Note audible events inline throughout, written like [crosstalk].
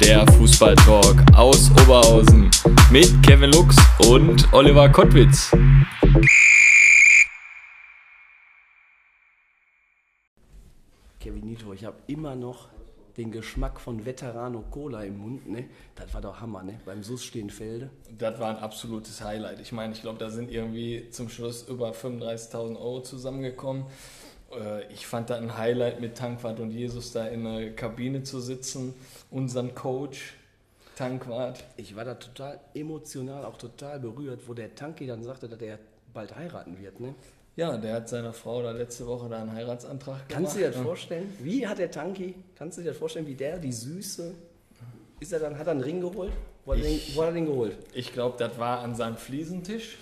der Fußballtalk aus Oberhausen mit Kevin Lux und Oliver Kottwitz. Kevin Nito, ich habe immer noch den Geschmack von Veterano Cola im Mund, ne? Das war doch Hammer, ne? Beim SUS Stehenfelde. Das war ein absolutes Highlight. Ich meine, ich glaube, da sind irgendwie zum Schluss über 35.000 Euro zusammengekommen. Äh, Ich fand das ein Highlight mit Tankwart und Jesus da in der Kabine zu sitzen, unseren Coach Tankwart. Ich war da total emotional, auch total berührt, wo der Tanki dann sagte, dass er bald heiraten wird, ne? Ja, der hat seiner Frau da letzte Woche da einen Heiratsantrag gemacht. Kannst du dir das vorstellen? Wie hat der Tanki, kannst du dir das vorstellen, wie der, die Süße, ist er dann, hat er einen Ring geholt? Wo hat, er den, Ich- wo hat er den geholt? Ich glaube, das war an seinem Fliesentisch.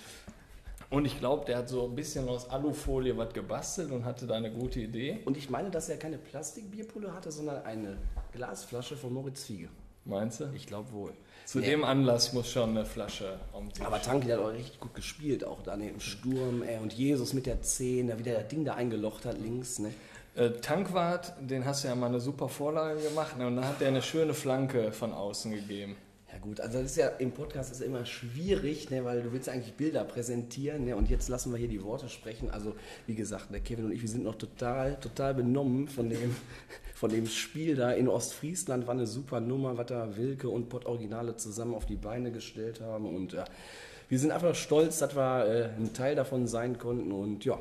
Und ich glaube, der hat so ein bisschen aus Alufolie was gebastelt und hatte da eine gute Idee. Und ich meine, dass er keine Plastikbierpulle hatte, sondern eine Glasflasche von Moritz Fiege. Meinst du? Ich glaube wohl. Zu Nee. dem Anlass muss schon eine Flasche am Tisch. Aber Tanki hat auch richtig gut gespielt, auch da im Sturm, ey, und Jesus mit der 10, da wieder das Ding da eingelocht hat links, ne? Äh, Tankwart, den hast du ja mal eine super Vorlage gemacht ne? und dann hat der eine schöne Flanke von außen gegeben. Ja gut, also das ist ja im Podcast ist immer schwierig, ne, weil du willst ja eigentlich Bilder präsentieren, ne, und jetzt lassen wir hier die Worte sprechen. Also wie gesagt, der Kevin und ich, wir sind noch total, total benommen von dem, [laughs] von dem Spiel da in Ostfriesland. War eine super Nummer, was da Wilke und Pott Originale zusammen auf die Beine gestellt haben und ja, wir sind einfach stolz, dass wir äh, ein Teil davon sein konnten und ja.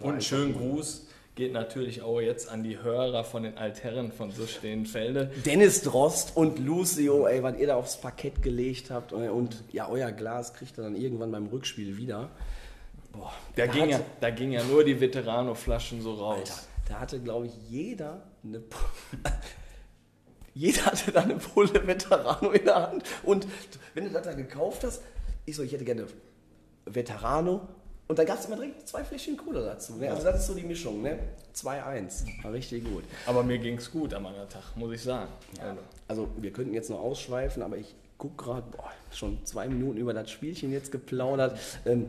Und einen schönen. Gruß geht natürlich auch jetzt an die Hörer von den Altherren von so Stehenfelde. Dennis Drost und Lucio, ey, was ihr da aufs Parkett gelegt habt. äh, Und ja, euer Glas kriegt ihr dann irgendwann beim Rückspiel wieder. Boah, Da, ging, ja, hatte, da ging ja nur die Veterano-Flaschen so raus. Alter, da hatte, glaube ich, jeder eine. [laughs] Jeder hatte da eine Pulle Veterano in der Hand. Und wenn du das da gekauft hast, ich so, ich hätte gerne Veterano. Und dann gab es immer direkt zwei Fläschchen Cola dazu. Ne? Also das ist so die Mischung, ne? 2-1. War richtig gut. Aber mir ging es gut am anderen Tag, muss ich sagen. Also, Also wir könnten jetzt noch ausschweifen, aber ich gucke gerade, schon zwei Minuten über das Spielchen jetzt geplaudert. Ähm,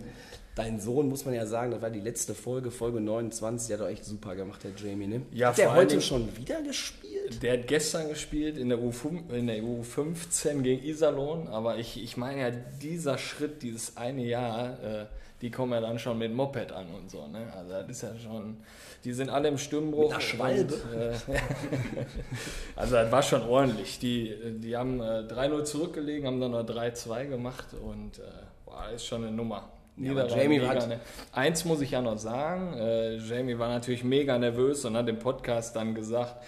dein Sohn, muss man ja sagen, das war die letzte Folge, Folge 29, der hat doch echt super gemacht, der Jamie, ne? Ja, hat der heute schon wieder gespielt? Der hat gestern gespielt in der, U5, in der U15 gegen Iserlohn, aber ich, ich meine ja, dieser Schritt, dieses eine Jahr, äh, die kommen ja dann schon mit Moped an und so. Ne? Also das ist ja schon, die sind alle im Stimmbruch. Mit einer Schwalbe? Und, äh, [laughs] also das war schon ordentlich. Die, die haben äh, 3-0 zurückgelegen, haben dann noch 3-2 gemacht und äh, boah, ist schon eine Nummer. Ja, Jamie mega hat- ne- Eins muss ich ja noch sagen, äh, Jamie war natürlich mega nervös und hat im Podcast dann gesagt,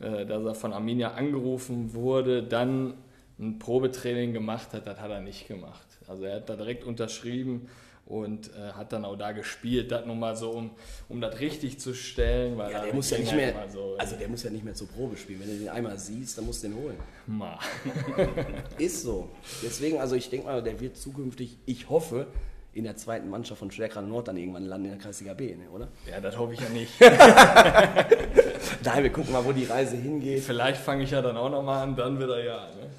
äh, dass er von Arminia angerufen wurde, dann ein Probetraining gemacht hat, das hat er nicht gemacht. Also er hat da direkt unterschrieben und äh, hat dann auch da gespielt, das nur mal so, um, um das richtig zu stellen. Weil Ja, der muss ja nicht halt mehr, so, also der muss ja nicht mehr zur Probe spielen. Wenn du den einmal siehst, dann musst du den holen. Ma. [laughs] Ist so. Deswegen, also ich denke mal, der wird zukünftig, ich hoffe, in der zweiten Mannschaft von Stärkrad Nord dann irgendwann landen in der Kreisliga B, ne, oder? Ja, das hoffe ich ja nicht. [laughs] Nein, wir gucken mal, wo die Reise hingeht. Vielleicht fange ich ja dann auch nochmal an, dann wieder ja. Ne?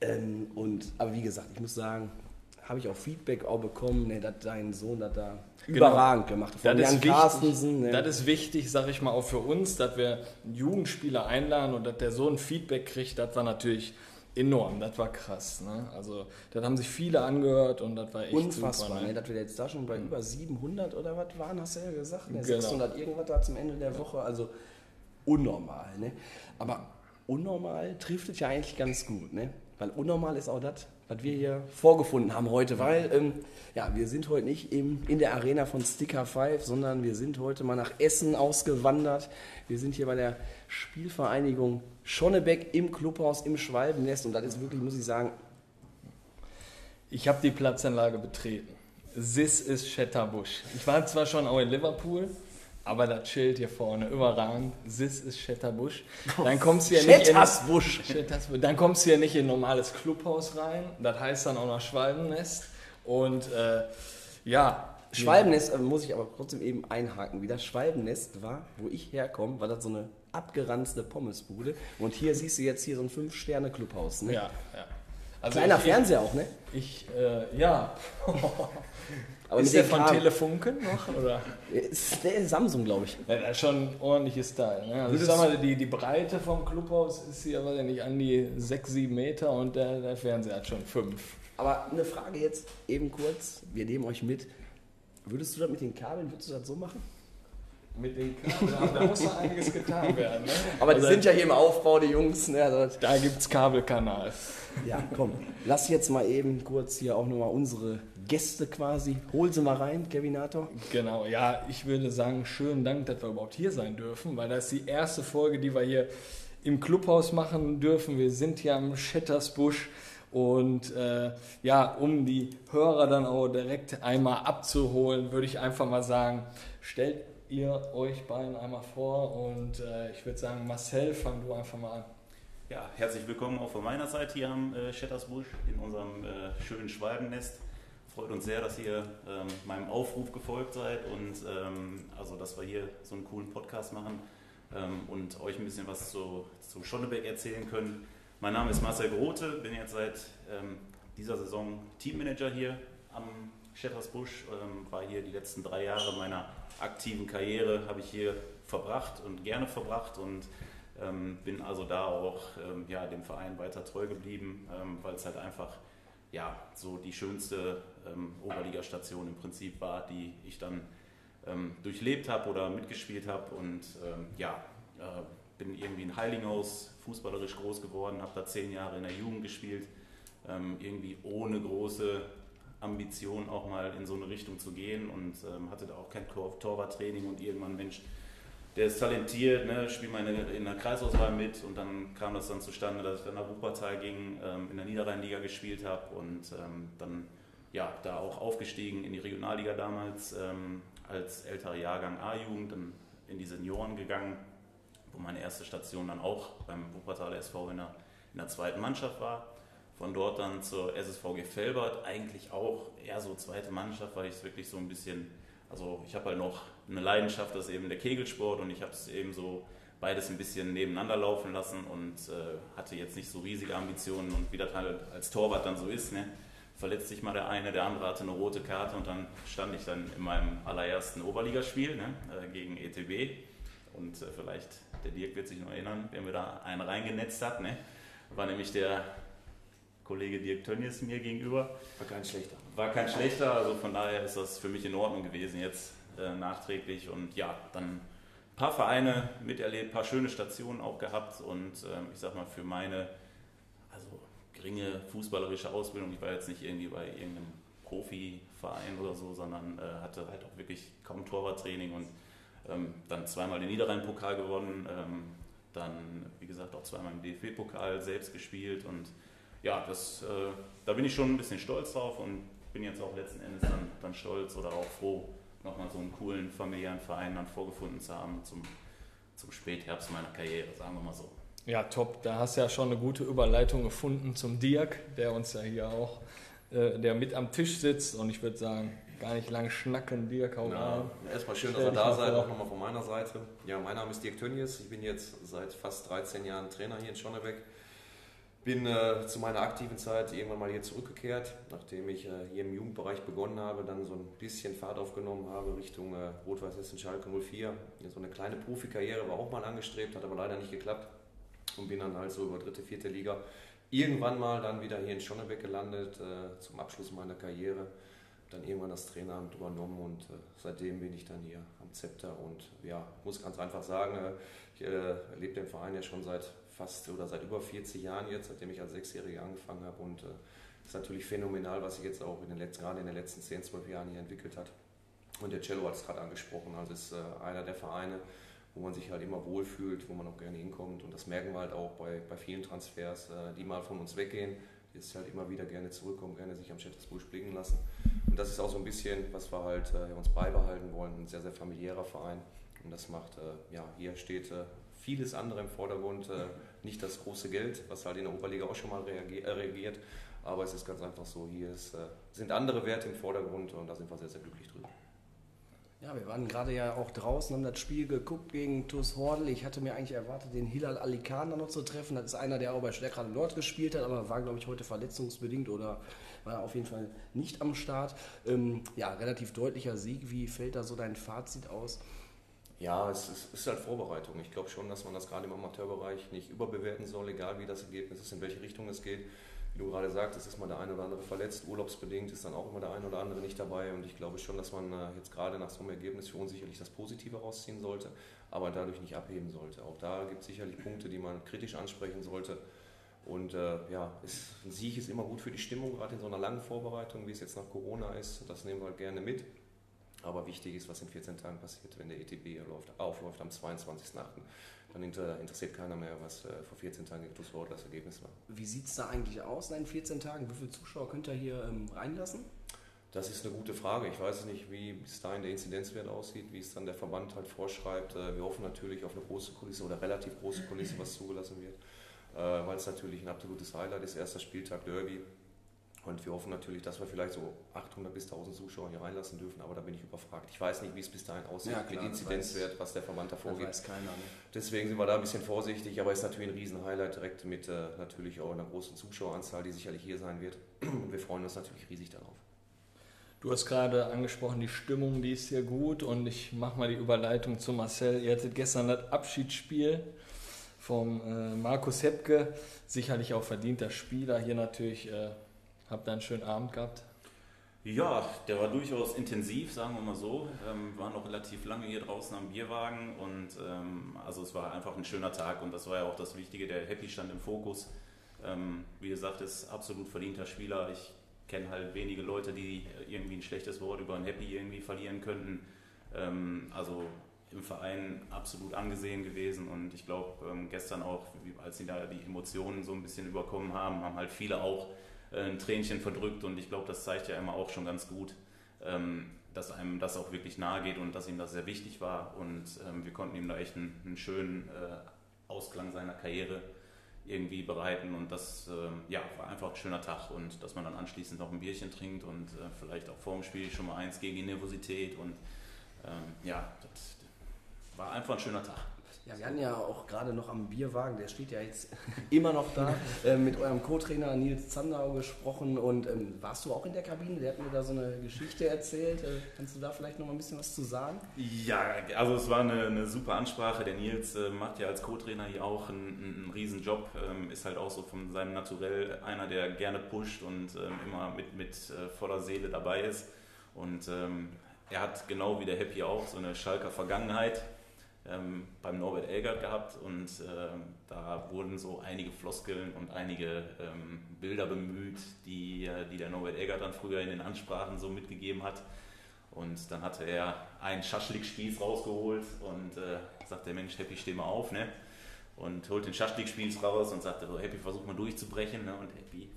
Ähm, und, aber wie gesagt, ich muss sagen, habe ich auch Feedback auch bekommen, ne, dass dein Sohn das da Genau. überragend gemacht hat. Von Das Jan Carstensen. Ne. das ist wichtig, sag ich mal, auch für uns, dass wir einen Jugendspieler einladen und dass der so ein Feedback kriegt, das war natürlich enorm, das war krass. Ne? Also, das haben sich viele angehört und das war echt Unfassbar, super. ne? Ne? dass wir jetzt da schon bei über 700 oder was waren, hast du ja gesagt. Ne? Genau. 600 irgendwas da zum Ende der Woche, also unnormal. Ne? Aber unnormal trifft es ja eigentlich ganz gut, ne? weil unnormal ist auch das, was wir hier vorgefunden haben heute, weil ähm, ja, wir sind heute nicht im, in der Arena von Sticker 5, sondern wir sind heute mal nach Essen ausgewandert. Wir sind hier bei der Spielvereinigung Schonnebeck im Clubhaus im Schwalbennest und das ist wirklich, muss ich sagen, Ich habe die Platzanlage betreten. This is Shetterbush. Ich war zwar schon auch in Liverpool, aber das Schild hier vorne, überragend. This is Shetterbush. Dann kommst du ja nicht in. Dann kommst du ja nicht in ein normales Clubhaus rein. Das heißt dann auch noch Schwalbennest. Und äh, ja. Schwalbennest, äh, muss ich aber trotzdem eben einhaken wieder. Schwalbennest war, wo ich herkomme, war das so eine abgeranzte Pommesbude. Und hier siehst du jetzt hier so ein Fünf-Sterne-Clubhaus. Ne? Ja, ja. Also Kleiner ich, Fernseher auch, ne? Ich, äh, ja. [laughs] Aber ist der von Kabel Telefunken noch? Oder? Ist der ist Samsung, glaube ich. Ja, das ist schon ordentliches Style. Ne? Also ich sag mal, die, die Breite vom Clubhaus ist hier, weiß ich nicht, an die 6, 7 Meter und der, der Fernseher hat schon 5. Aber eine Frage jetzt eben kurz, wir nehmen euch mit. Würdest du das mit den Kabeln, würdest du das so machen? Mit den Kabeln, da muss noch einiges getan werden. Ne? Aber die also, sind ja hier im Aufbau, die Jungs. Ne? Also, da gibt es Kabelkanal. Ja, komm, lass jetzt mal eben kurz hier auch nochmal unsere Gäste quasi. Hol sie mal rein, Kevinator. Genau, ja, ich würde sagen, schönen Dank, dass wir überhaupt hier sein dürfen, weil das ist die erste Folge, die wir hier im Clubhaus machen dürfen. Wir sind hier am Schettersbusch und äh, ja, um die Hörer dann auch direkt einmal abzuholen, würde ich einfach mal sagen, stellt ihr euch beiden einmal vor und äh, ich würde sagen, Marcel, fang du einfach mal an. Ja, herzlich willkommen auch von meiner Seite hier am äh, Schettersbusch in unserem äh, schönen Schwalbennest freut uns sehr, dass ihr ähm, meinem Aufruf gefolgt seid und ähm, also, dass wir hier so einen coolen Podcast machen ähm, und euch ein bisschen was zu, zu Schonnebeck erzählen können. Mein Name ist Marcel Grote, bin jetzt seit ähm, dieser Saison Teammanager hier am Schettersbusch, ähm, war hier die letzten drei Jahre meiner aktiven Karriere, habe ich hier verbracht und gerne verbracht und ähm, bin also da auch ja, dem Verein weiter treu geblieben, weil es halt einfach ja, so die schönste ähm, Oberligastation im Prinzip war, die ich dann ähm, durchlebt habe oder mitgespielt habe. Und ähm, ja, äh, bin irgendwie in Heilinghaus fußballerisch groß geworden, habe da zehn Jahre in der Jugend gespielt, ähm, irgendwie ohne große Ambition auch mal in so eine Richtung zu gehen und ähm, hatte da auch kein Torwarttraining und irgendwann, Mensch, der ist talentiert, ne, spielt mal in, der Kreisauswahl mit und dann kam das dann zustande, dass ich dann nach Wuppertal ging, ähm, in der Niederrheinliga gespielt habe und ähm, dann ja, da auch aufgestiegen in die Regionalliga damals ähm, als älterer Jahrgang A-Jugend, dann in die Senioren gegangen, wo meine erste Station dann auch beim Wuppertaler SV in der, in der zweiten Mannschaft war. Von dort dann zur SSVG Felbert, eigentlich auch eher so zweite Mannschaft, weil ich es wirklich so ein bisschen, also ich habe halt noch eine Leidenschaft, das ist eben der Kegelsport und ich habe es eben so beides ein bisschen nebeneinander laufen lassen und äh, hatte jetzt nicht so riesige Ambitionen und wie das halt als Torwart dann so ist, ne? verletzt sich mal der eine, der andere hatte eine rote Karte und dann stand ich dann in meinem allerersten Oberligaspiel ne, äh, gegen ETB und äh, vielleicht der Dirk wird sich noch erinnern, wer mir da einen reingenetzt hat, ne, war nämlich der Kollege Dirk Tönnies mir gegenüber. War kein schlechter. War kein schlechter, also von daher ist das für mich in Ordnung gewesen jetzt äh, nachträglich und ja, dann ein paar Vereine miterlebt, ein paar schöne Stationen auch gehabt und ähm, ich sag mal für meine geringe fußballerische Ausbildung. Ich war jetzt nicht irgendwie bei irgendeinem Profiverein oder so, sondern äh, hatte halt auch wirklich kaum Torwarttraining und ähm, dann zweimal den Niederrhein-Pokal gewonnen, ähm, dann wie gesagt auch zweimal im DFB-Pokal selbst gespielt und ja, das, äh, da bin ich schon ein bisschen stolz drauf und bin jetzt auch letzten Endes dann, dann stolz oder auch froh, nochmal so einen coolen familiären Verein dann vorgefunden zu haben zum, zum Spätherbst meiner Karriere, sagen wir mal so. Ja, top. Da hast du ja schon eine gute Überleitung gefunden zum Dirk, der uns ja hier auch, äh, der mit am Tisch sitzt. Und ich würde sagen, gar nicht lang schnacken, Dirk, hau ja, Erstmal schön, dass ihr da seid, auch nochmal von meiner Seite. Ja, mein Name ist Dirk Tönnies. Ich bin jetzt seit fast 13 Jahren Trainer hier in Schonnebeck. Bin äh, zu meiner aktiven Zeit irgendwann mal hier zurückgekehrt, nachdem ich äh, hier im Jugendbereich begonnen habe, dann so ein bisschen Fahrt aufgenommen habe Richtung äh, Rot-Weiß-Essen Schalke 04. So eine kleine Profikarriere war auch mal angestrebt, hat aber leider nicht geklappt und bin dann halt so über dritte, vierte Liga irgendwann mal dann wieder hier in Schonnebeck gelandet äh, zum Abschluss meiner Karriere. Dann irgendwann das Traineramt übernommen und äh, seitdem bin ich dann hier am Zepter und ja, muss ganz einfach sagen, äh, ich äh, erlebe den Verein ja schon seit fast oder seit über 40 Jahren jetzt, seitdem ich als Sechsjähriger angefangen habe und es äh, ist natürlich phänomenal, was sich jetzt auch in den letzten, gerade in den letzten 10, 12 Jahren hier entwickelt hat. Und der Cello hat es gerade angesprochen, also ist äh, einer der Vereine, wo man sich halt immer wohlfühlt, wo man auch gerne hinkommt. Und das merken wir halt auch bei, bei vielen Transfers, äh, die mal von uns weggehen, die jetzt halt immer wieder gerne zurückkommen, gerne sich am Schettersburg blicken lassen. Das ist auch so ein bisschen, was wir halt äh, uns beibehalten wollen, ein sehr, sehr familiärer Verein. Und das macht, äh, ja, hier steht vieles andere im Vordergrund, nicht das große Geld, was halt in der Oberliga auch schon mal reagiert, Aber es ist ganz einfach so, hier ist, äh, sind andere Werte im Vordergrund und da sind wir sehr, sehr glücklich drüber. Ja, wir waren gerade ja auch draußen, haben das Spiel geguckt gegen TuS Hordel. Ich hatte mir eigentlich erwartet, den Hilal Alikan noch zu treffen. Das ist einer, der auch bei Stärkrade Nord gespielt hat, aber war, glaube ich, heute verletzungsbedingt oder war auf jeden Fall nicht am Start. Ähm, ja, relativ deutlicher Sieg. Wie fällt da so dein Fazit aus? Ja, es ist, es ist, halt Vorbereitung. Ich glaube schon, dass man das gerade im Amateurbereich nicht überbewerten soll, egal wie das Ergebnis ist, in welche Richtung es geht du gerade sagtest, ist mal der eine oder andere verletzt, urlaubsbedingt ist dann auch immer der eine oder andere nicht dabei und ich glaube schon, dass man äh, jetzt gerade nach so einem Ergebnis für uns sicherlich das Positive rausziehen sollte, aber dadurch nicht abheben sollte. Auch da gibt es sicherlich Punkte, die man kritisch ansprechen sollte. Und äh, ja, es, ein Sieg ist immer gut für die Stimmung, gerade in so einer langen Vorbereitung, wie es jetzt nach Corona ist. Das nehmen wir halt gerne mit. Aber wichtig ist, was in 14 Tagen passiert, wenn der ETB aufläuft am 22.8 dann interessiert keiner mehr, was äh, vor 14 Tagen gegen TuS das Ergebnis war. Wie sieht es da eigentlich aus in den 14 Tagen? Wie viele Zuschauer könnt ihr hier ähm, reinlassen? Das ist eine gute Frage. Ich weiß nicht, wie bis dahin der Inzidenzwert aussieht, wie es dann der Verband halt vorschreibt. Äh, wir hoffen natürlich auf eine große Kulisse oder relativ große Kulisse, was zugelassen wird, äh, weil es natürlich ein absolutes Highlight ist. Erster Spieltag Derby. Und wir hoffen natürlich, dass wir vielleicht so 800 bis 1000 Zuschauer hier reinlassen dürfen, aber da bin ich überfragt. Ich weiß nicht, wie es bis dahin aussieht ja, klar, mit Inzidenzwert, was der Verband davor gibt. Weiß keiner, ne? Deswegen sind wir da ein bisschen vorsichtig, aber es ist natürlich ein Riesen-Highlight direkt mit äh, natürlich auch einer großen Zuschaueranzahl, die sicherlich hier sein wird. Und wir freuen uns natürlich riesig darauf. Du hast gerade angesprochen, die Stimmung, die ist hier gut und ich mache mal die Überleitung zu Marcel. Ihr hattet gestern das Abschiedsspiel vom äh, Markus Hepke, sicherlich auch verdienter Spieler. Hier natürlich äh, Habt ihr einen schönen Abend gehabt? Ja, der war durchaus intensiv, sagen wir mal so. Ähm, wir waren noch relativ lange hier draußen am Bierwagen und ähm, also es war einfach ein schöner Tag und das war ja auch das Wichtige, der Happy stand im Fokus. Ähm, wie gesagt, ist absolut verdienter Spieler. Ich kenne halt wenige Leute, die irgendwie ein schlechtes Wort über ein Happy irgendwie verlieren könnten. Ähm, also im Verein absolut angesehen gewesen und ich glaube ähm, gestern auch, als sie da die Emotionen so ein bisschen überkommen haben, haben halt viele auch ein Tränchen verdrückt und ich glaube, das zeigt ja immer auch schon ganz gut, ähm, dass einem das auch wirklich nahe geht und dass ihm das sehr wichtig war und ähm, wir konnten ihm da echt einen, einen schönen äh, Ausklang seiner Karriere irgendwie bereiten und das ähm, ja, war einfach ein schöner Tag und dass man dann anschließend noch ein Bierchen trinkt und äh, vielleicht auch vor dem Spiel schon mal eins gegen die Nervosität und ja, das war einfach ein schöner Tag. Ja, wir hatten ja auch gerade noch am Bierwagen, der steht ja jetzt [laughs] immer noch da, äh, mit eurem Co-Trainer Nils Zandau gesprochen. Und ähm, warst du auch in der Kabine? Der hat mir da so eine Geschichte erzählt. Äh, kannst du da vielleicht noch mal ein bisschen was zu sagen? Ja, also es war eine, eine super Ansprache. Der Nils äh, macht ja als Co-Trainer hier auch einen, einen riesen Job. Ähm, ist halt auch so von seinem Naturell einer, der gerne pusht und ähm, immer mit, mit äh, voller Seele dabei ist. Und ähm, er hat genau wie der Happy auch so eine Schalker Vergangenheit ähm, beim Norbert Elgert gehabt und ähm, da wurden so einige Floskeln und einige ähm, Bilder bemüht, die, äh, die der Norbert Elgert dann früher in den Ansprachen so mitgegeben hat. Und dann hatte er einen Schaschlik-Spieß rausgeholt und äh, sagte, Mensch, Happy, steh mal auf, ne? Und holt den Schaschlik-Spieß raus und sagte, so, Happy, versuch mal durchzubrechen, ne? Und Happy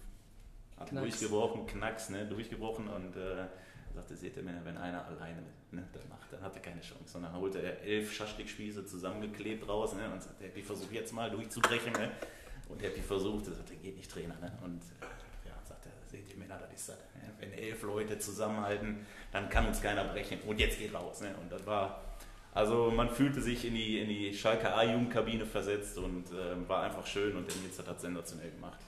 hat Knacks. durchgebrochen, Knacks, ne? Durchgebrochen und äh, sagte, seht ihr, wenn einer alleine ne, das macht, dann hat er keine Chance. Und dann holte er elf Schaschlikspieße zusammengeklebt raus ne, und sagte, Happy, versuch jetzt mal durchzubrechen. Ne? Und Happy versuchte, sagte, geht nicht, Trainer. Ne? Und äh, ja, sagte, seht ihr, Männer, das ist das. Ne? Wenn elf Leute zusammenhalten, dann kann uns keiner brechen. Und jetzt geht raus. Ne? Und das war, also man fühlte sich in die, in die Schalke A-Jugendkabine versetzt und äh, war einfach schön und der Nils hat das sensationell gemacht.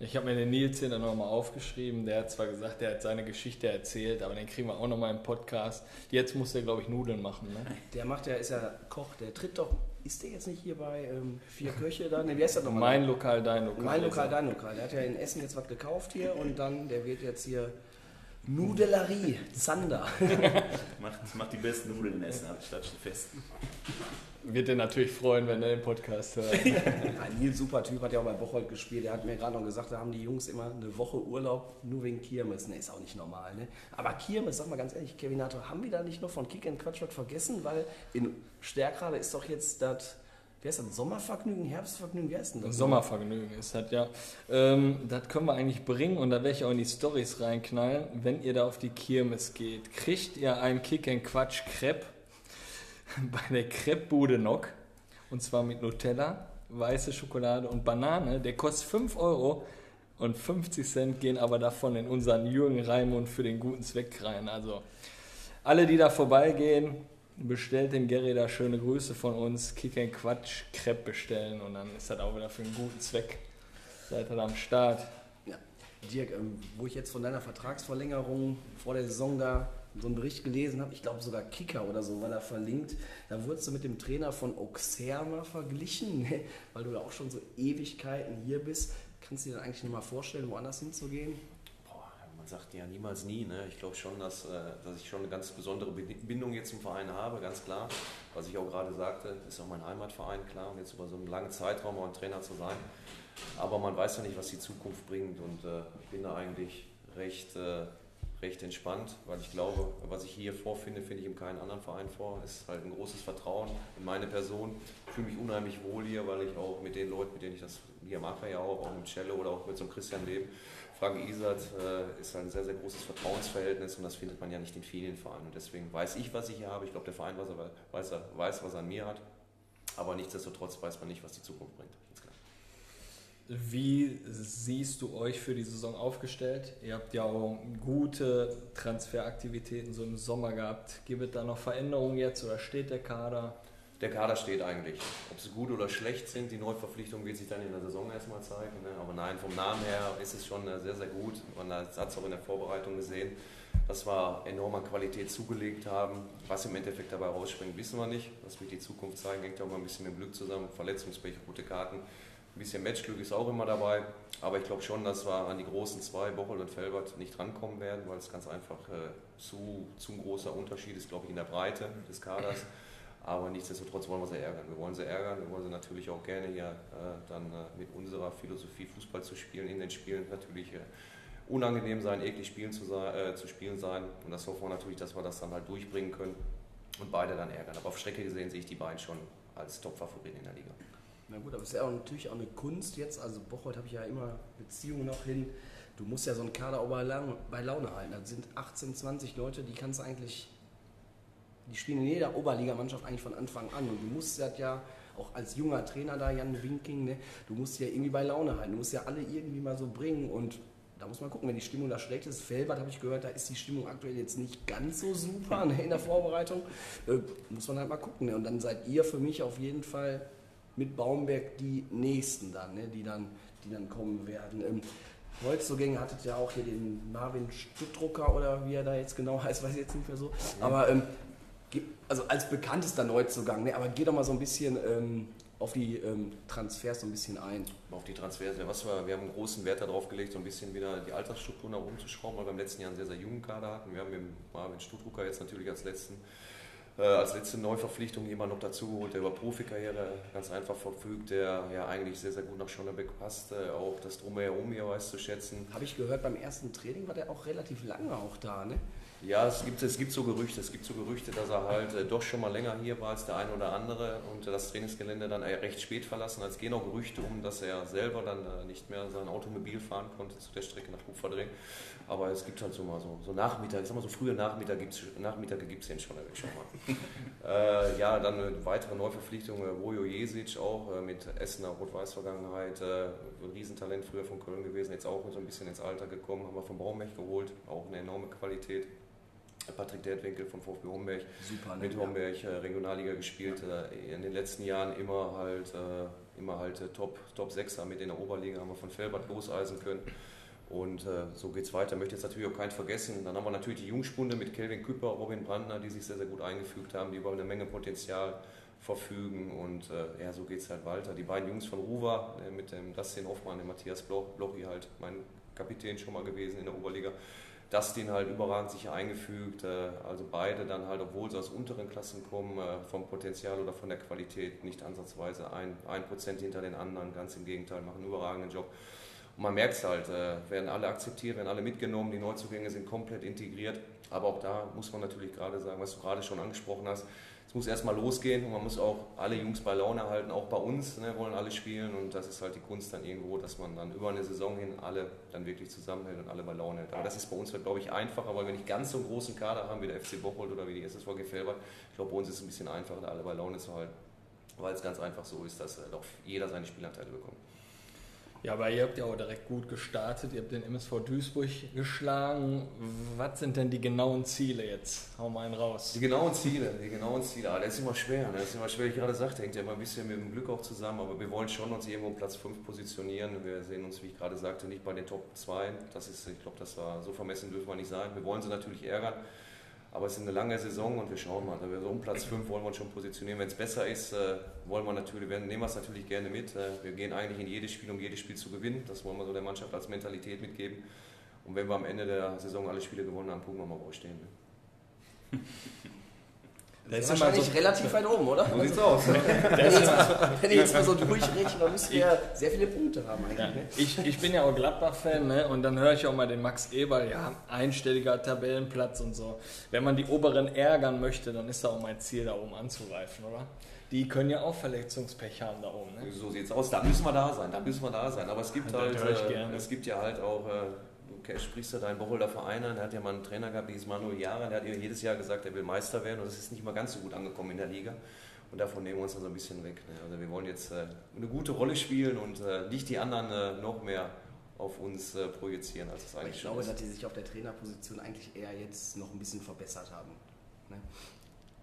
Ich habe mir den Nils hier dann nochmal aufgeschrieben. Der hat zwar gesagt, der hat seine Geschichte erzählt, aber den kriegen wir auch nochmal im Podcast. Jetzt muss der, glaube ich, Nudeln machen. Ne? Der macht ja, ist ja Koch, der tritt doch. Ist der jetzt nicht hier bei ähm, Vier Köche da? Ne, wie heißt das nochmal? Mein Lokal, dein Lokal. Mein Lokal, dein Lokal. Der hat ja in Essen jetzt was gekauft hier und dann, der wird jetzt hier Nudelerie, Zander. macht, [laughs] macht die besten Nudeln in Essen, statt schon fest. Wird dir natürlich freuen, wenn er den Podcast hört. [laughs] ja, Nils, super Typ, hat ja auch bei Bocholt gespielt. Der hat mir gerade noch gesagt, da haben die Jungs immer eine Woche Urlaub nur wegen Kirmes. Ne, ist auch nicht normal. Ne? Aber Kirmes, sag mal ganz ehrlich, Kevinator, haben wir da nicht nur von Kick and Quatsch vergessen? Weil in Stärkrade ist doch jetzt das wie heißt das? Sommervergnügen, Herbstvergnügen, wie heißt denn das? Sommervergnügen ist das, ja. Ähm, das können wir eigentlich bringen und da werde ich auch in die Stories reinknallen. Wenn ihr da auf die Kirmes geht, kriegt ihr einen Kick and Quatsch Crepe [laughs] bei der Crepe-Bude Nock und zwar mit Nutella, weiße Schokolade und Banane. Der kostet 5 Euro und 50 Cent gehen aber davon in unseren Jürgen Raimund für den guten Zweck rein. Also alle, die da vorbeigehen, bestellt dem Gary da schöne Grüße von uns, Kick and Quatsch, Crepe bestellen und dann ist das auch wieder für einen guten Zweck. Seid ihr am Start. Ja. Dirk, ähm, wo ich jetzt von deiner Vertragsverlängerung vor der Saison da so einen Bericht gelesen habe, ich glaube sogar Kicker oder so war da verlinkt, da wurdest du mit dem Trainer von Auxerre verglichen, [laughs] ne? weil du ja auch schon so Ewigkeiten hier bist. Kannst du dir dann eigentlich nicht mal vorstellen, woanders hinzugehen? Man sagt ja niemals nie. Ne? Ich glaube schon, dass, äh, dass ich schon eine ganz besondere Bindung jetzt zum Verein habe, ganz klar. Was ich auch gerade sagte, ist auch mein Heimatverein, klar. Und jetzt über so einen langen Zeitraum auch ein Trainer zu sein. Aber man weiß ja nicht, was die Zukunft bringt. Und äh, ich bin da eigentlich recht, äh, recht entspannt, weil ich glaube, was ich hier vorfinde, finde ich in keinem anderen Verein vor. Es ist halt ein großes Vertrauen in meine Person. Ich fühle mich unheimlich wohl hier, weil ich auch mit den Leuten, mit denen ich das hier mache, ja auch, auch mit Cello oder auch mit so einem Christian Leben, Frank Isert äh, ist ein sehr, sehr großes Vertrauensverhältnis und das findet man ja nicht in vielen Vereinen. Und deswegen weiß ich, was ich hier habe. Ich glaube, der Verein weiß, weiß, weiß, was er an mir hat. Aber nichtsdestotrotz weiß man nicht, was die Zukunft bringt. Wie siehst du euch für die Saison aufgestellt? Ihr habt ja auch gute Transferaktivitäten so im Sommer gehabt. Gibt es da noch Veränderungen jetzt oder steht der Kader? Der Kader steht eigentlich. Ob sie gut oder schlecht sind, die Neuverpflichtung wird sich dann in der Saison erstmal zeigen. Ne? Aber nein, vom Namen her ist es schon sehr, sehr gut. Man hat es auch in der Vorbereitung gesehen, dass wir enorm an Qualität zugelegt haben. Was im Endeffekt dabei rausspringt, wissen wir nicht. Das wird die Zukunft zeigen, hängt auch mal ein bisschen mit Glück zusammen. Verletzungspech, gute Karten. Ein bisschen Matchglück ist auch immer dabei. Aber ich glaube schon, dass wir an die großen zwei, Bocholt und Felbert, nicht rankommen werden, weil es ganz einfach äh, zu, zu großer Unterschied ist, glaube ich, in der Breite des Kaders. Aber nichtsdestotrotz wollen wir sie ärgern. Wir wollen sie ärgern, wir wollen sie natürlich auch gerne hier äh, dann äh, mit unserer Philosophie Fußball zu spielen, in den Spielen natürlich äh, unangenehm sein, eklig spielen zu, äh, zu spielen sein. Und das hoffen wir natürlich, dass wir das dann halt durchbringen können und beide dann ärgern. Aber auf Strecke gesehen sehe ich die beiden schon als Top-Favoriten in der Liga. Na gut, aber es ist ja auch natürlich auch eine Kunst jetzt. Also Bocholt habe ich ja immer Beziehungen noch hin. Du musst ja so einen Kader auch bei Laune halten. Das sind 18, 20 Leute, die kannst du eigentlich, die spielen in jeder Oberligamannschaft eigentlich von Anfang an. Und du musst das ja auch als junger Trainer da, Jan Winking, ne, du musst ja irgendwie bei Laune halten. Du musst ja alle irgendwie mal so bringen und da muss man gucken, wenn die Stimmung da schlecht ist. Felbert habe ich gehört, da ist die Stimmung aktuell jetzt nicht ganz so super ne, in der Vorbereitung. Äh, muss man halt mal gucken. Ne? Und dann seid ihr für mich auf jeden Fall mit Baumberg die nächsten dann, ne, die dann, die dann kommen werden. Ähm, Neuzugänge hattet ja auch hier den Marvin Stuttrucker oder wie er da jetzt genau [laughs] heißt, weiß ich jetzt nicht mehr so. Aber ähm, also als bekanntester Neuzugang, ne, aber geh doch mal so ein bisschen ähm, auf die ähm, Transfers so ein bisschen ein. Auf die Transfers, ja, was wir, wir haben einen großen Wert darauf gelegt, so ein bisschen wieder die Altersstruktur nach oben zu schrauben, weil wir im letzten Jahr einen sehr, sehr jungen Kader hatten. Wir haben mit Marvin Stuttrucker jetzt natürlich als letzten äh, als letzte Neuverpflichtung jemand noch dazu geholt, der über Profikarriere ganz einfach verfügt, der ja eigentlich sehr, sehr gut nach Schonnebeck passt, äh, auch das Drumherum hier weiß zu schätzen. Habe ich gehört, beim ersten Training war der auch relativ lange auch da, ne? Ja, es gibt, es gibt so Gerüchte. Es gibt so Gerüchte, dass er halt äh, doch schon mal länger hier war als der eine oder andere und das Trainingsgelände dann äh, recht spät verlassen. Es gehen auch Gerüchte um, dass er selber dann äh, nicht mehr sein Automobil fahren konnte zu der Strecke nach Uferdreh. Aber es gibt halt so mal so, so Nachmittag, ich sag mal so frühe Nachmittag gibt's, Nachmittage gibt es den schon, schon mal. [laughs] äh, ja, dann eine weitere Neuverpflichtung, äh, Vojo Jesic auch äh, mit Essener Rot-Weiß-Vergangenheit, äh, ein Riesentalent früher von Köln gewesen, jetzt auch so ein bisschen ins Alter gekommen, haben wir von Baumech geholt, auch eine enorme Qualität. Patrick Dertwinkel von VfB Homberg, Super, ne? mit Homberg äh, Regionalliga gespielt, äh, in den letzten Jahren immer halt, äh, immer halt äh, Top, Top 6er mit in der Oberliga, haben wir von Felbert loseisen können. Und äh, so geht es weiter. Ich möchte jetzt natürlich auch keinen vergessen. Dann haben wir natürlich die Jungspunde mit Kelvin Küpper, Robin Brandner, die sich sehr, sehr gut eingefügt haben, die über eine Menge Potenzial verfügen. Und äh, ja, so geht es halt weiter. Die beiden Jungs von Ruwa, mit dem Dustin Hoffmann, dem Matthias Bloch, Blochi halt, mein Kapitän schon mal gewesen in der Oberliga, Dustin halt überragend sich eingefügt. Äh, also beide dann halt, obwohl sie aus unteren Klassen kommen, äh, vom Potenzial oder von der Qualität nicht ansatzweise ein, ein Prozent hinter den anderen. Ganz im Gegenteil, machen einen überragenden Job. Und man merkt es halt, äh, werden alle akzeptiert, werden alle mitgenommen, die Neuzugänge sind komplett integriert. Aber auch da muss man natürlich gerade sagen, was du gerade schon angesprochen hast, es muss erstmal losgehen und man muss auch alle Jungs bei Laune halten, auch bei uns ne, wollen alle spielen und das ist halt die Kunst dann irgendwo, dass man dann über eine Saison hin alle dann wirklich zusammenhält und alle bei Laune hält. Aber das ist bei uns halt, glaube ich, einfacher, weil wir nicht ganz so einen großen Kader haben wie der FC Bocholt oder wie die SSV Gefelbert. Ich glaube, bei uns ist es ein bisschen einfacher, alle bei Laune zu halten, weil es ganz einfach so ist, dass doch jeder seine Spielanteile bekommt. Ja, aber ihr habt ja auch direkt gut gestartet. Ihr habt den MSV Duisburg geschlagen. Was sind denn die genauen Ziele jetzt? Hau mal einen raus. Die genauen Ziele, die genauen Ziele. Ah, das ist immer schwer. Ne? Das ist immer schwer, wie ich gerade sagte, hängt ja immer ein bisschen mit dem Glück auch zusammen. Aber wir wollen schon uns irgendwo um Platz 5 positionieren. Wir sehen uns, wie ich gerade sagte, nicht bei den Top 2. Das ist, ich glaube, das war so vermessen dürfen wir nicht sein. Wir wollen sie natürlich ärgern. Aber es ist eine lange Saison und wir schauen mal. Also um Platz 5 wollen wir uns schon positionieren. Wenn es besser ist, äh, wollen wir natürlich, nehmen wir es natürlich gerne mit. Äh, wir gehen eigentlich in jedes Spiel, um jedes Spiel zu gewinnen. Das wollen wir so der Mannschaft als Mentalität mitgeben. Und wenn wir am Ende der Saison alle Spiele gewonnen haben, gucken wir mal, wo wir stehen. Ne? [laughs] Das ist wahrscheinlich so relativ weit oben, oder? So sieht's aus. [laughs] wenn ich jetzt mal so durchrechne, dann müsst ihr ja sehr viele Punkte haben eigentlich. Ja. Ne? Ich, ich bin ja auch Gladbach-Fan ne? und dann höre ich auch mal den Max Eberl, ja, einstelliger Tabellenplatz und so. Wenn man die Oberen ärgern möchte, dann ist da auch mein Ziel, da oben anzugreifen, oder? Die können ja auch Verletzungspech haben da oben. Ne? So sieht's aus. Da müssen wir da sein. Da müssen wir da sein. Aber es gibt halt, äh, es gibt ja halt auch äh, okay, sprichst du deinen Bocholder Verein an, der hat ja mal einen Trainer gehabt, dieses Manuel Jahre, der hat jedes Jahr gesagt, er will Meister werden und das ist nicht mal ganz so gut angekommen in der Liga. Und davon nehmen wir uns dann so ein bisschen weg. Ne? Also wir wollen jetzt äh, eine gute Rolle spielen und äh, nicht die anderen äh, noch mehr auf uns äh, projizieren, als es eigentlich ich glaube, ist. dass die sich auf der Trainerposition eigentlich eher jetzt noch ein bisschen verbessert haben. Ne?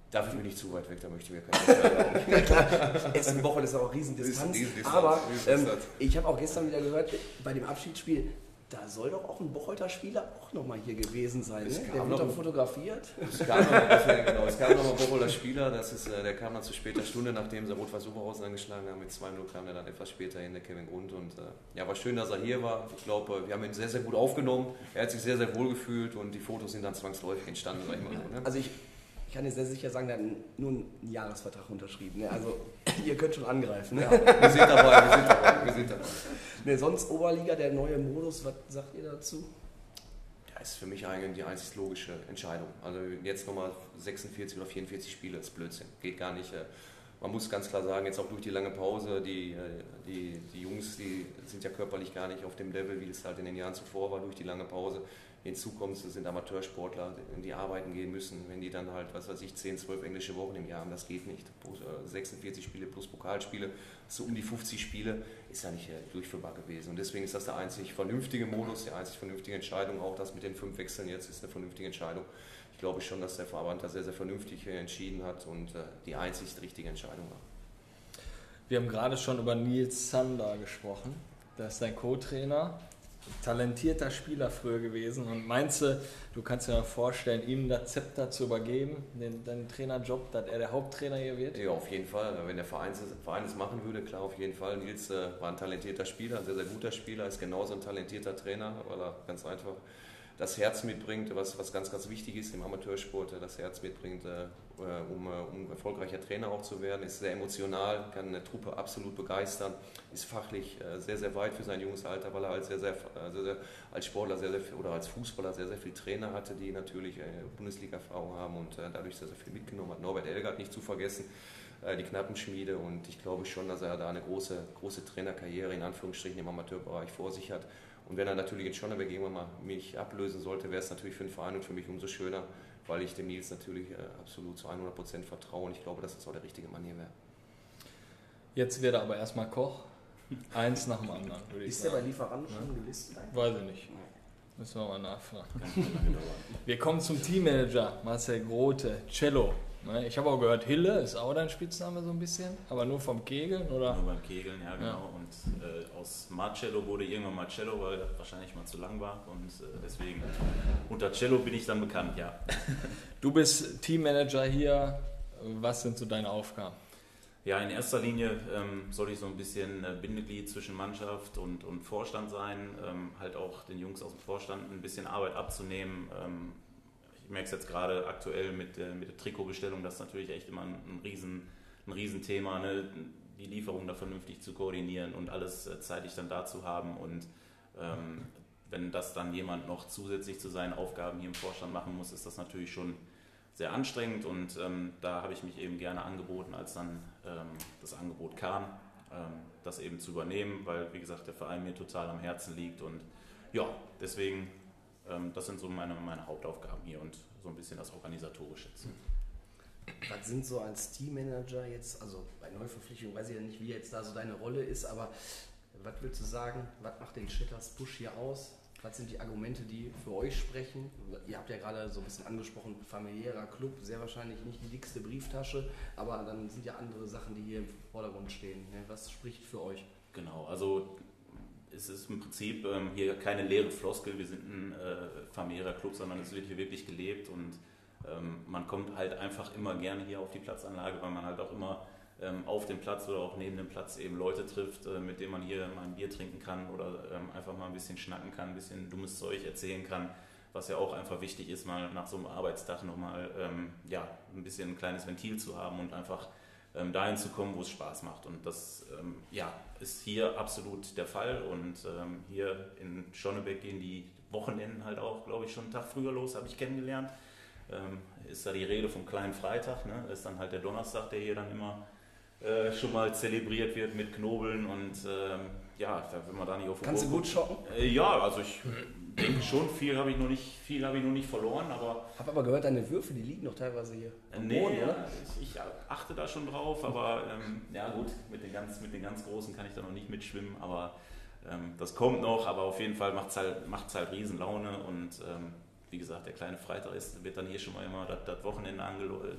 Dafür bin ich zu weit weg, da möchte ich mir keine [laughs] Na klar, Essen Woche ist auch Riesendistanz. Riesendistanz aber ähm, ich habe auch gestern wieder gehört, bei dem Abschiedsspiel, da soll doch auch ein Bocholter Spieler auch nochmal hier gewesen sein. Ne? Der wird doch fotografiert. Es kam noch, [laughs] genau, es kam noch ein Bocholter Spieler, das ist, äh, der kam dann zu später Stunde, nachdem sie Rot-Weiß Oberhausen angeschlagen haben. Mit 2 Minuten kam der dann etwas später hin, der Kevin Grund. Und äh, ja, war schön, dass er hier war. Ich glaube, wir haben ihn sehr, sehr gut aufgenommen. Er hat sich sehr, sehr wohl gefühlt und die Fotos sind dann zwangsläufig entstanden, sag ich mal so. Ne? Also ich, ich kann dir sehr sicher sagen, der hat nur einen Jahresvertrag unterschrieben. Ne? Also [laughs] ihr könnt schon angreifen. Ne? Ja, wir sind dabei, wir sind dabei, wir sind dabei. Ne, sonst Oberliga, der neue Modus, was sagt ihr dazu? Ja, ist für mich eigentlich die einzig logische Entscheidung. Also jetzt nochmal 46 oder 44 Spiele, das ist Blödsinn. Geht gar nicht. Äh, man muss ganz klar sagen, jetzt auch durch die lange Pause, die, äh, die, die Jungs, die sind ja körperlich gar nicht auf dem Level, wie es halt in den Jahren zuvor war, durch die lange Pause Hinzu kommt, das sind Amateursportler, die arbeiten gehen müssen. Wenn die dann halt, was weiß ich, 10, 12 englische Wochen im Jahr haben, das geht nicht. 46 äh, Spiele plus Pokalspiele, so um die 50 Spiele, ist ja nicht äh, durchführbar gewesen. Und deswegen ist das der einzig vernünftige Modus, die einzig vernünftige Entscheidung. Auch das mit den fünf Wechseln jetzt ist eine vernünftige Entscheidung. Ich glaube schon, dass der Verband da sehr, sehr vernünftig entschieden hat und äh, die einzig richtige Entscheidung war. Wir haben gerade schon über Nils Sander gesprochen. Das ist dein Co-Trainer talentierter Spieler früher gewesen. Und meinst du, du kannst dir mal vorstellen, ihm das Zepter zu übergeben, den, den Trainerjob, dass er der Haupttrainer hier wird? Ja, auf jeden Fall. Wenn der Verein, Verein es machen würde, klar, auf jeden Fall. Nils äh, war ein talentierter Spieler, ein sehr, sehr guter Spieler, ist genauso ein talentierter Trainer, weil er ganz einfach das Herz mitbringt, was, was ganz, ganz wichtig ist im Amateursport, das Herz mitbringt, äh, um, äh, um erfolgreicher Trainer auch zu werden, ist sehr emotional, kann eine Truppe absolut begeistern, ist fachlich äh, sehr, sehr weit für sein junges Alter, weil er als, sehr, sehr, sehr, sehr als Sportler sehr, sehr viel, oder als Fußballer sehr, sehr viele Trainer hatte, die natürlich Bundesliga-Erfahrung haben und dadurch sehr, sehr viel mitgenommen hat. Norbert Elgert nicht zu vergessen, die Knappenschmiede und ich glaube schon, dass er da eine große, große Trainerkarriere in Anführungsstrichen im Amateurbereich vor sich hat und wenn er natürlich in Schonneberg irgendwann mal mich ablösen sollte, wäre es natürlich für den Verein und für mich umso schöner, weil ich dem Nils natürlich äh, absolut zu 100% vertraue und ich glaube, dass das auch der richtige Mann hier wäre. Jetzt wird er aber erstmal Koch. Eins nach dem [laughs] anderen, würde ich Ist sagen. Ist der bei Lieferanten schon gelistet? Weiß ich nicht. Müssen wir mal nachfragen. Wir kommen zum Teammanager, Marcel Grote, Cello. Ne, ich habe auch gehört, Hille ist auch dein Spitzname so ein bisschen, aber nur vom Kegeln, oder? Nur beim Kegeln, ja genau. Ja. Und äh, aus Marcello wurde irgendwann Marcello, weil das wahrscheinlich mal zu lang war. Und äh, deswegen unter Cello bin ich dann bekannt, ja. [laughs] Du bist Teammanager hier. Was sind so deine Aufgaben? Ja, in erster Linie ähm, soll ich so ein bisschen äh, Bindeglied zwischen Mannschaft und, und Vorstand sein, ähm, halt auch den Jungs aus dem Vorstand ein bisschen Arbeit abzunehmen, ähm, merke es jetzt gerade aktuell mit, der, mit der Trikotbestellung, das ist natürlich echt immer ein, ein, Riesen, ein Riesenthema, ne? die Lieferung da vernünftig zu koordinieren und alles äh, zeitig dann da zu haben. Und ähm, wenn das dann jemand noch zusätzlich zu seinen Aufgaben hier im Vorstand machen muss, ist das natürlich schon sehr anstrengend und ähm, da habe ich mich eben gerne angeboten, als dann ähm, das Angebot kam, ähm, das eben zu übernehmen, weil wie gesagt der Verein mir total am Herzen liegt und ja, deswegen das sind so meine, meine Hauptaufgaben hier und so ein bisschen das Organisatorische. Was sind so als Teammanager jetzt, also bei Neuverpflichtungen weiß ich ja nicht, wie jetzt da so deine Rolle ist, aber Was willst du sagen? Was macht den Shitters Busch hier aus? Was sind die Argumente, die für euch sprechen? Ihr habt ja gerade so ein bisschen angesprochen, familiärer Club, sehr wahrscheinlich nicht die dickste Brieftasche, aber dann sind ja andere Sachen, die hier im Vordergrund stehen. Ne? Was spricht für euch? Genau, also es ist im Prinzip ähm, hier keine leere Floskel, wir sind ein äh, familiärer Club, sondern es wird hier wirklich gelebt und ähm, man kommt halt einfach immer gerne hier auf die Platzanlage, weil man halt auch immer ähm, auf dem Platz oder auch neben dem Platz eben Leute trifft, äh, mit denen man hier mal ein Bier trinken kann oder ähm, einfach mal ein bisschen schnacken kann, ein bisschen dummes Zeug erzählen kann, was ja auch einfach wichtig ist, mal nach so einem Arbeitstag nochmal ähm, ja, ein bisschen ein kleines Ventil zu haben und einfach ähm, dahin zu kommen, wo es Spaß macht. Und das ähm, ja, ist hier absolut der Fall. Und ähm, hier in Schonnebeck gehen die Wochenenden halt auch, glaube ich, schon einen Tag früher los, habe ich kennengelernt. Ähm, ist da die Rede vom kleinen Freitag, ne? das ist dann halt der Donnerstag, der hier dann immer äh, schon mal zelebriert wird mit Knobeln und ähm, ja, da will man da nicht auf Kannst du gut schocken? Äh, ja, also ich denke schon, viel habe ich noch nicht, viel habe ich noch nicht verloren, aber. Habe aber gehört, deine Würfe, die liegen noch teilweise hier. Äh, nee, Boden, ja, ich, ich, achte da schon drauf, aber ähm, ja gut, mit den, ganz, mit den ganz Großen kann ich da noch nicht mitschwimmen, aber ähm, das kommt noch, aber auf jeden Fall macht es halt, macht's halt Riesenlaune und ähm, wie gesagt, der kleine Freitag ist, wird dann hier schon mal immer das, das Wochenende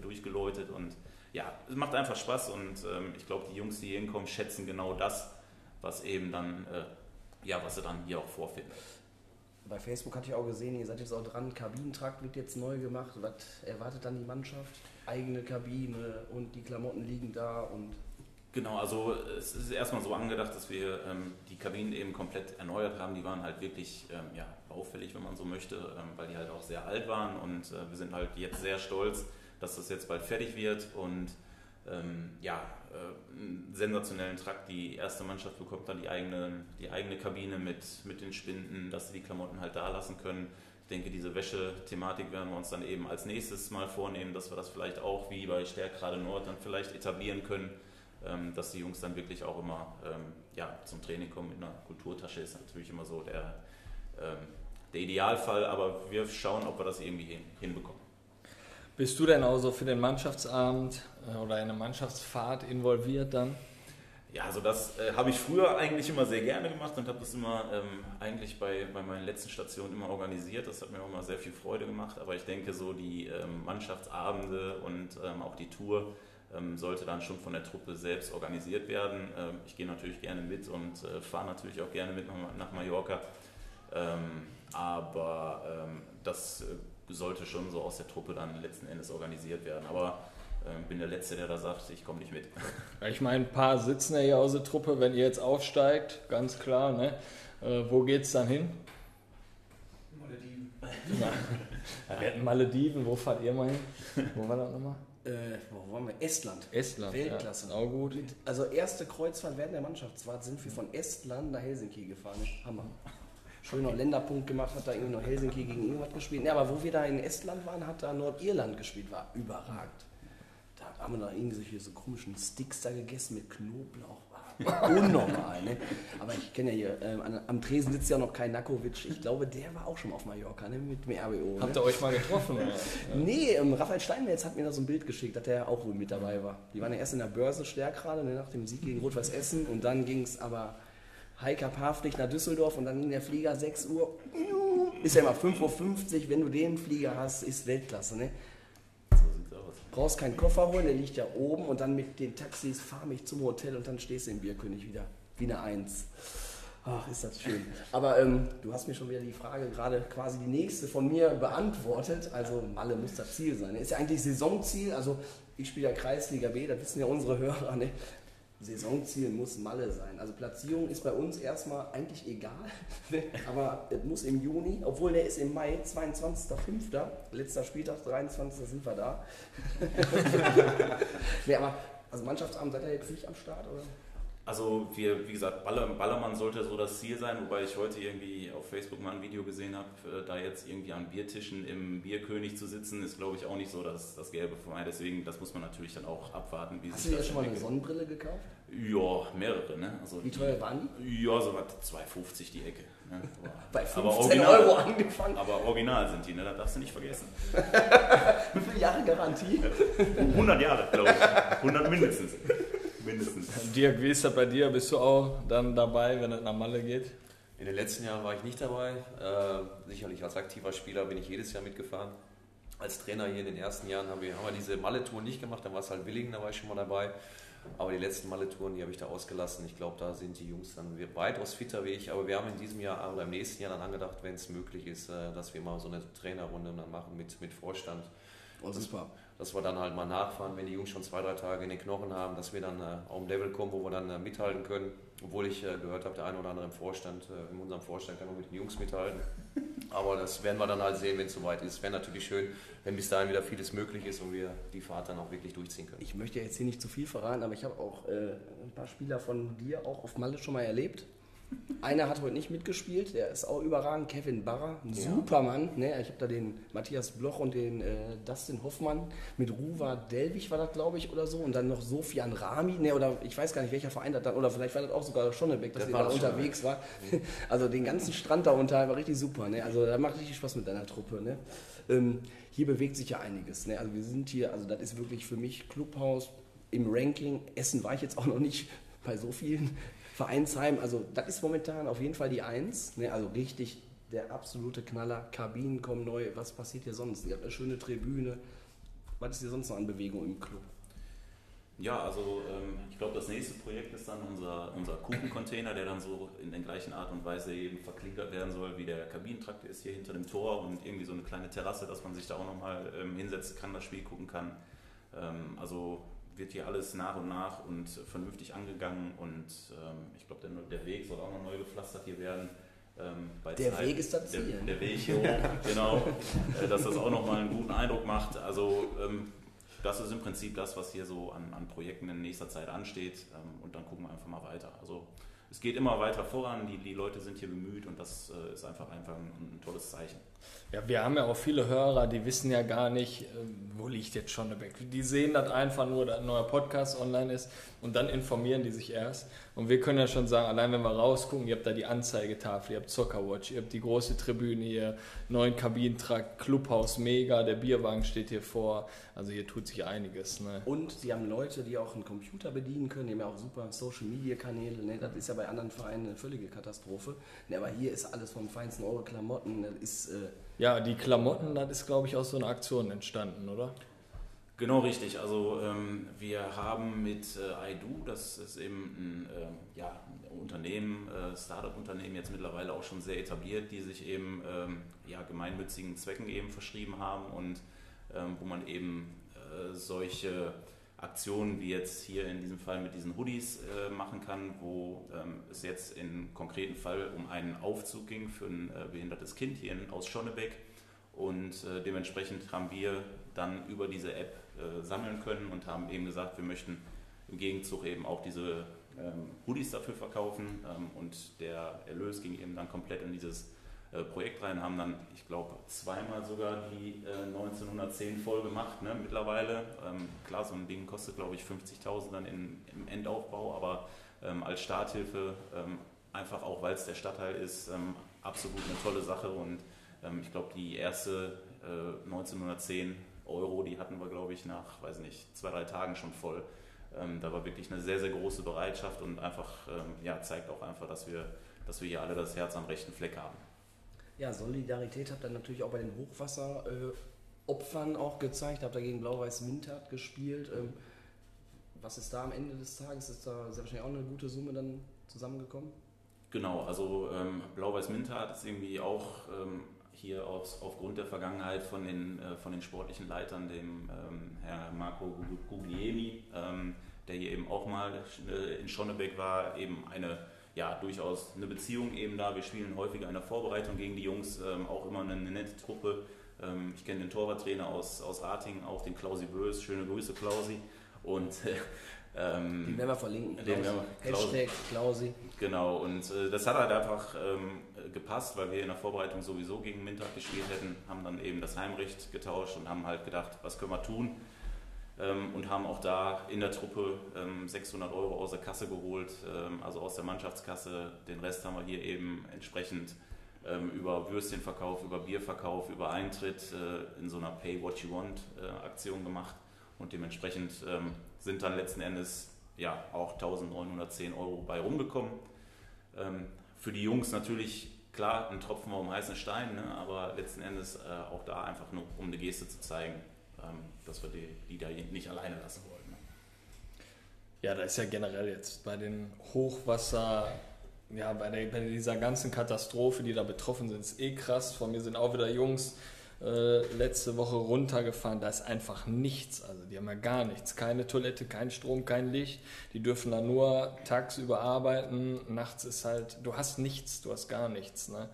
durchgeläutet und ja, es macht einfach Spaß und ähm, ich glaube, die Jungs, die hier hinkommen, schätzen genau das, was eben dann, äh, ja, was sie dann hier auch vorfinden. Bei Facebook hatte ich auch gesehen, ihr seid jetzt auch dran, Kabinentrakt wird jetzt neu gemacht. Was erwartet dann die Mannschaft? Eigene Kabine und die Klamotten liegen da und. Genau, also es ist erstmal so angedacht, dass wir ähm, die Kabinen eben komplett erneuert haben. Die waren halt wirklich ähm, ja, baufällig, wenn man so möchte, ähm, weil die halt auch sehr alt waren und äh, wir sind halt jetzt sehr stolz, dass das jetzt bald fertig wird und ähm, ja, äh, einen sensationellen Trakt. Die erste Mannschaft bekommt dann die eigene, die eigene Kabine mit, mit den Spinden, dass sie die Klamotten halt da lassen können. Ich denke, diese Wäsche-Thematik werden wir uns dann eben als nächstes mal vornehmen, dass wir das vielleicht auch wie bei Stärkrade Nord dann vielleicht etablieren können, ähm, dass die Jungs dann wirklich auch immer ähm, ja, zum Training kommen mit einer Kulturtasche. Ist natürlich immer so der, ähm, der Idealfall, aber wir schauen, ob wir das irgendwie hin, hinbekommen. Bist du denn auch so für den Mannschaftsabend äh, oder eine Mannschaftsfahrt involviert dann? Ja, also das äh, habe ich früher eigentlich immer sehr gerne gemacht und habe das immer ähm, eigentlich bei, bei meinen letzten Stationen immer organisiert. Das hat mir auch immer sehr viel Freude gemacht. Aber ich denke, so die ähm, Mannschaftsabende und ähm, auch die Tour ähm, sollte dann schon von der Truppe selbst organisiert werden. Ähm, ich gehe natürlich gerne mit und äh, fahre natürlich auch gerne mit nach, nach Mallorca. Ähm, aber das äh, sollte schon so aus der Truppe dann letzten Endes organisiert werden. Aber äh, bin der Letzte, der da sagt, ich komme nicht mit. Ich meine, ein paar sitzen ja hier aus der Truppe, wenn ihr jetzt aufsteigt, ganz klar. Ne? Äh, wo es dann hin? Malediven. Ja, wir hatten Malediven, wo fahrt ihr mal hin? Wo war das nochmal? Äh, wo waren wir? Estland. Estland. Weltklasse. Ja, auch gut. Mit, also erste Kreuzfahrt während der Mannschaftsfahrt sind wir von Estland nach Helsinki gefahren. Hammer schöner Länderpunkt gemacht, hat da irgendwie noch Helsinki gegen irgendwas gespielt. Ja, aber wo wir da in Estland waren, hat da Nordirland gespielt, war überragend. Da haben wir da irgendwie solche so komischen Sticks da gegessen mit Knoblauch. [laughs] Unnormal, ne? Aber ich kenne ja hier, äh, am Tresen sitzt ja noch kein Nakovic. Ich glaube, der war auch schon auf Mallorca, ne? Mit dem RBO. Ne? Habt ihr euch mal getroffen? Oder? [laughs] nee, ähm, Raphael Steinmetz hat mir da so ein Bild geschickt, dass der auch wohl mit dabei war. Die waren ja erst in der Börse stärker gerade, ne, nach dem Sieg gegen Rot-Weiß Essen und dann ging es aber Heika Paflicht nach Düsseldorf und dann ging der Flieger 6 Uhr. Ist ja immer 5.50 Uhr, wenn du den Flieger hast, ist Weltklasse. Ne? So sieht's aus. Brauchst keinen Koffer holen, der liegt ja oben und dann mit den Taxis fahr mich zum Hotel und dann stehst du im Bierkönig wieder. Wie eine Eins. Ach, ist das schön. Aber ähm, du hast mir schon wieder die Frage gerade quasi die nächste von mir beantwortet. Also Malle muss das Ziel sein. Ist ja eigentlich Saisonziel. Also ich spiele ja Kreisliga B, das wissen ja unsere Hörer. Ne? Saisonziel muss Malle sein. Also Platzierung ist bei uns erstmal eigentlich egal, [laughs] aber es muss im Juni, obwohl der ist im Mai, 22.05., letzter Spieltag, 23. sind wir da. [laughs] nee, aber also Mannschaftsabend seid ihr jetzt nicht am Start, oder? Also wir, wie gesagt, Baller, Ballermann sollte so das Ziel sein, wobei ich heute irgendwie auf Facebook mal ein Video gesehen habe, äh, da jetzt irgendwie an Biertischen im Bierkönig zu sitzen, ist glaube ich auch nicht so das, das Gelbe von mir. Deswegen, das muss man natürlich dann auch abwarten. Wie Hast sich du dir schon mal eine Sonnenbrille gekauft? Ja, mehrere. Ne? Also wie teuer waren die? Ja, so was 2,50 die Ecke. Ne? [laughs] Bei 15 aber original, Euro angefangen. Aber original sind die, ne? das darfst du nicht vergessen. [laughs] wie viele Jahre Garantie? 100 Jahre, glaube ich. 100 mindestens mindestens. Dirk, wie ist das bei dir? Bist du auch dann dabei, wenn es nach Malle geht? In den letzten Jahren war ich nicht dabei. Äh, sicherlich als aktiver Spieler bin ich jedes Jahr mitgefahren. Als Trainer hier in den ersten Jahren haben wir, haben wir diese Malle-Tour nicht gemacht, dann war es halt Willingen, da war ich schon mal dabei. Aber die letzten Malle-Touren, die habe ich da ausgelassen. Ich glaube, da sind die Jungs dann weitaus fitter wie ich. Aber wir haben in diesem Jahr oder im nächsten Jahr dann angedacht, wenn es möglich ist, äh, dass wir mal so eine Trainerrunde dann machen mit, mit Vorstand. Und super. Dass wir dann halt mal nachfahren, wenn die Jungs schon zwei, drei Tage in den Knochen haben, dass wir dann äh, auf ein Level kommen, wo wir dann äh, mithalten können. Obwohl ich äh, gehört habe, der eine oder andere im Vorstand, äh, in unserem Vorstand kann auch mit den Jungs mithalten. [laughs] Aber das werden wir dann halt sehen, wenn es soweit ist. Wäre natürlich schön, wenn bis dahin wieder vieles möglich ist und wir die Fahrt dann auch wirklich durchziehen können. Ich möchte jetzt hier nicht zu viel verraten, aber ich habe auch äh, ein paar Spieler von dir auch auf Malle schon mal erlebt. Einer hat heute nicht mitgespielt, der ist auch überragend, Kevin Barrer, ein ja. Supermann. Ne? Ich habe da den Matthias Bloch und den äh, Dustin Hoffmann mit Ruva Delwig war das, glaube ich, oder so. Und dann noch Sofian Rami, ne, oder ich weiß gar nicht, welcher Verein das dann, oder vielleicht war das auch sogar Schonnebeck, dass der da unterwegs war. [laughs] Also den ganzen Strand da unter war richtig super. Ne? Also da macht richtig Spaß mit deiner Truppe. Ne? Ähm, hier bewegt sich ja einiges. Ne? Also wir sind hier, also das ist wirklich für mich Clubhaus im Ranking. Essen war ich jetzt auch noch nicht bei so vielen. Vereinsheim, also das ist momentan auf jeden Fall die Eins. Ne? Also richtig der absolute Knaller. Kabinen kommen neu. Was passiert hier sonst? Ihr habt eine schöne Tribüne. Was ist hier sonst noch an Bewegung im Club? Ja, also ähm, ich glaube, das nächste Projekt ist dann unser, unser Kuchencontainer, der dann so in der gleichen Art und Weise eben verklinkert werden soll, wie der Kabinentrakt ist hier hinter dem Tor und irgendwie so eine kleine Terrasse, dass man sich da auch nochmal ähm, hinsetzen kann, das Spiel gucken kann. Ähm, also wird hier alles nach und nach und vernünftig angegangen und ähm, ich glaube, der, der, Weg soll auch noch neu gepflastert hier werden. Ähm, der Zeit, Weg ist das Ziel. Der, der Weg, [laughs] so, genau, äh, dass das auch nochmal einen guten Eindruck macht. Also ähm, das ist im Prinzip das, was hier so an, an Projekten in nächster Zeit ansteht ähm, und dann gucken wir einfach mal weiter. Also es geht immer weiter voran, die, die Leute sind hier bemüht und das äh, ist einfach, einfach ein, ein tolles Zeichen. Ja, wir haben ja auch viele Hörer, die wissen ja gar nicht, ähm, wo liegt jetzt Schonnebeck. Die sehen das einfach nur, dass ein neuer Podcast online ist und dann informieren die sich erst. Und wir können ja schon sagen, allein wenn wir rausgucken, ihr habt da die Anzeigetafel, ihr habt Zockerwatch, ihr habt die große Tribüne hier, neuen Kabinentrakt, Clubhaus mega, der Bierwagen steht hier vor. Also hier tut sich einiges. Ne? Und sie haben Leute, die auch einen Computer bedienen können, die haben ja auch super Social Media Kanäle. Ne? Das ist ja bei anderen Vereinen eine völlige Katastrophe. Ne, aber hier ist alles vom Feinsten, eure Klamotten, das ist. Äh, ja, die Klamotten, das ist, glaube ich, aus so einer Aktion entstanden, oder? Genau richtig. Also ähm, wir haben mit äh, iDo, das ist eben ein äh, ja, Unternehmen, äh, Startup-Unternehmen jetzt mittlerweile auch schon sehr etabliert, die sich eben ähm, ja, gemeinnützigen Zwecken eben verschrieben haben und ähm, wo man eben äh, solche Aktionen wie jetzt hier in diesem Fall mit diesen Hoodies äh, machen kann, wo ähm, es jetzt im konkreten Fall um einen Aufzug ging für ein äh, behindertes Kind hier in, aus Schonnebeck. Und äh, dementsprechend haben wir dann über diese App äh, sammeln können und haben eben gesagt, wir möchten im Gegenzug eben auch diese ähm, Hoodies dafür verkaufen. Ähm, und der Erlös ging eben dann komplett in dieses Projekt rein, haben dann, ich glaube, zweimal sogar die äh, 1910 voll gemacht ne, mittlerweile. Ähm, klar, so ein Ding kostet, glaube ich, 50.000 dann in, im Endaufbau, aber ähm, als Starthilfe, ähm, einfach auch weil es der Stadtteil ist, ähm, absolut eine tolle Sache und ähm, ich glaube, die erste äh, 1910 Euro, die hatten wir, glaube ich, nach, weiß nicht, zwei, drei Tagen schon voll. Ähm, da war wirklich eine sehr, sehr große Bereitschaft und einfach, ja, zeigt auch einfach, dass wir, dass wir hier alle das Herz am rechten Fleck haben. Ja, Solidarität habt ihr natürlich auch bei den Hochwasseropfern äh, auch gezeigt. Habt ihr gegen Blau-Weiß Mintert gespielt. Ähm, was ist da am Ende des Tages? Ist da sehr wahrscheinlich auch eine gute Summe dann zusammengekommen? Genau, also ähm, Blau-Weiß Mintert ist irgendwie auch ähm, hier aus, aufgrund der Vergangenheit von den, äh, von den sportlichen Leitern, dem ähm, Herr Marco Guglielmi, ähm, der hier eben auch mal in Schonnebeck war, eben eine ja, durchaus eine Beziehung eben da. Wir spielen häufiger in der Vorbereitung gegen die Jungs, ähm, auch immer eine, eine nette Truppe. Ähm, ich kenne den Torwarttrainer aus, aus Ratingen, auch den Klausi Bös. Schöne Grüße, Klausi. Und ähm, den werden wir verlinken. Den werden wir, Hashtag Klausi. Genau, und äh, das hat halt einfach ähm, gepasst, weil wir in der Vorbereitung sowieso gegen Mintag gespielt hätten, haben dann eben das Heimrecht getauscht und haben halt gedacht, was können wir tun? Ähm, und haben auch da in der Truppe ähm, 600 Euro aus der Kasse geholt, ähm, also aus der Mannschaftskasse. Den Rest haben wir hier eben entsprechend ähm, über Würstchenverkauf, über Bierverkauf, über Eintritt äh, in so einer Pay What You Want äh, Aktion gemacht und dementsprechend ähm, sind dann letzten Endes ja, auch 1910 Euro bei rumgekommen. Ähm, für die Jungs natürlich klar ein Tropfen auf dem heißen Stein, ne? aber letzten Endes äh, auch da einfach nur, um eine Geste zu zeigen, ähm, dass wir die, die da nicht alleine lassen wollen. Ne? Ja, da ist ja generell jetzt bei den Hochwasser, ja, bei, der, bei dieser ganzen Katastrophe, die da betroffen sind, ist eh krass. Von mir sind auch wieder Jungs äh, letzte Woche runtergefahren. Da ist einfach nichts. Also die haben ja gar nichts. Keine Toilette, kein Strom, kein Licht. Die dürfen da nur tagsüber arbeiten. Nachts ist halt, du hast nichts, du hast gar nichts. Ne?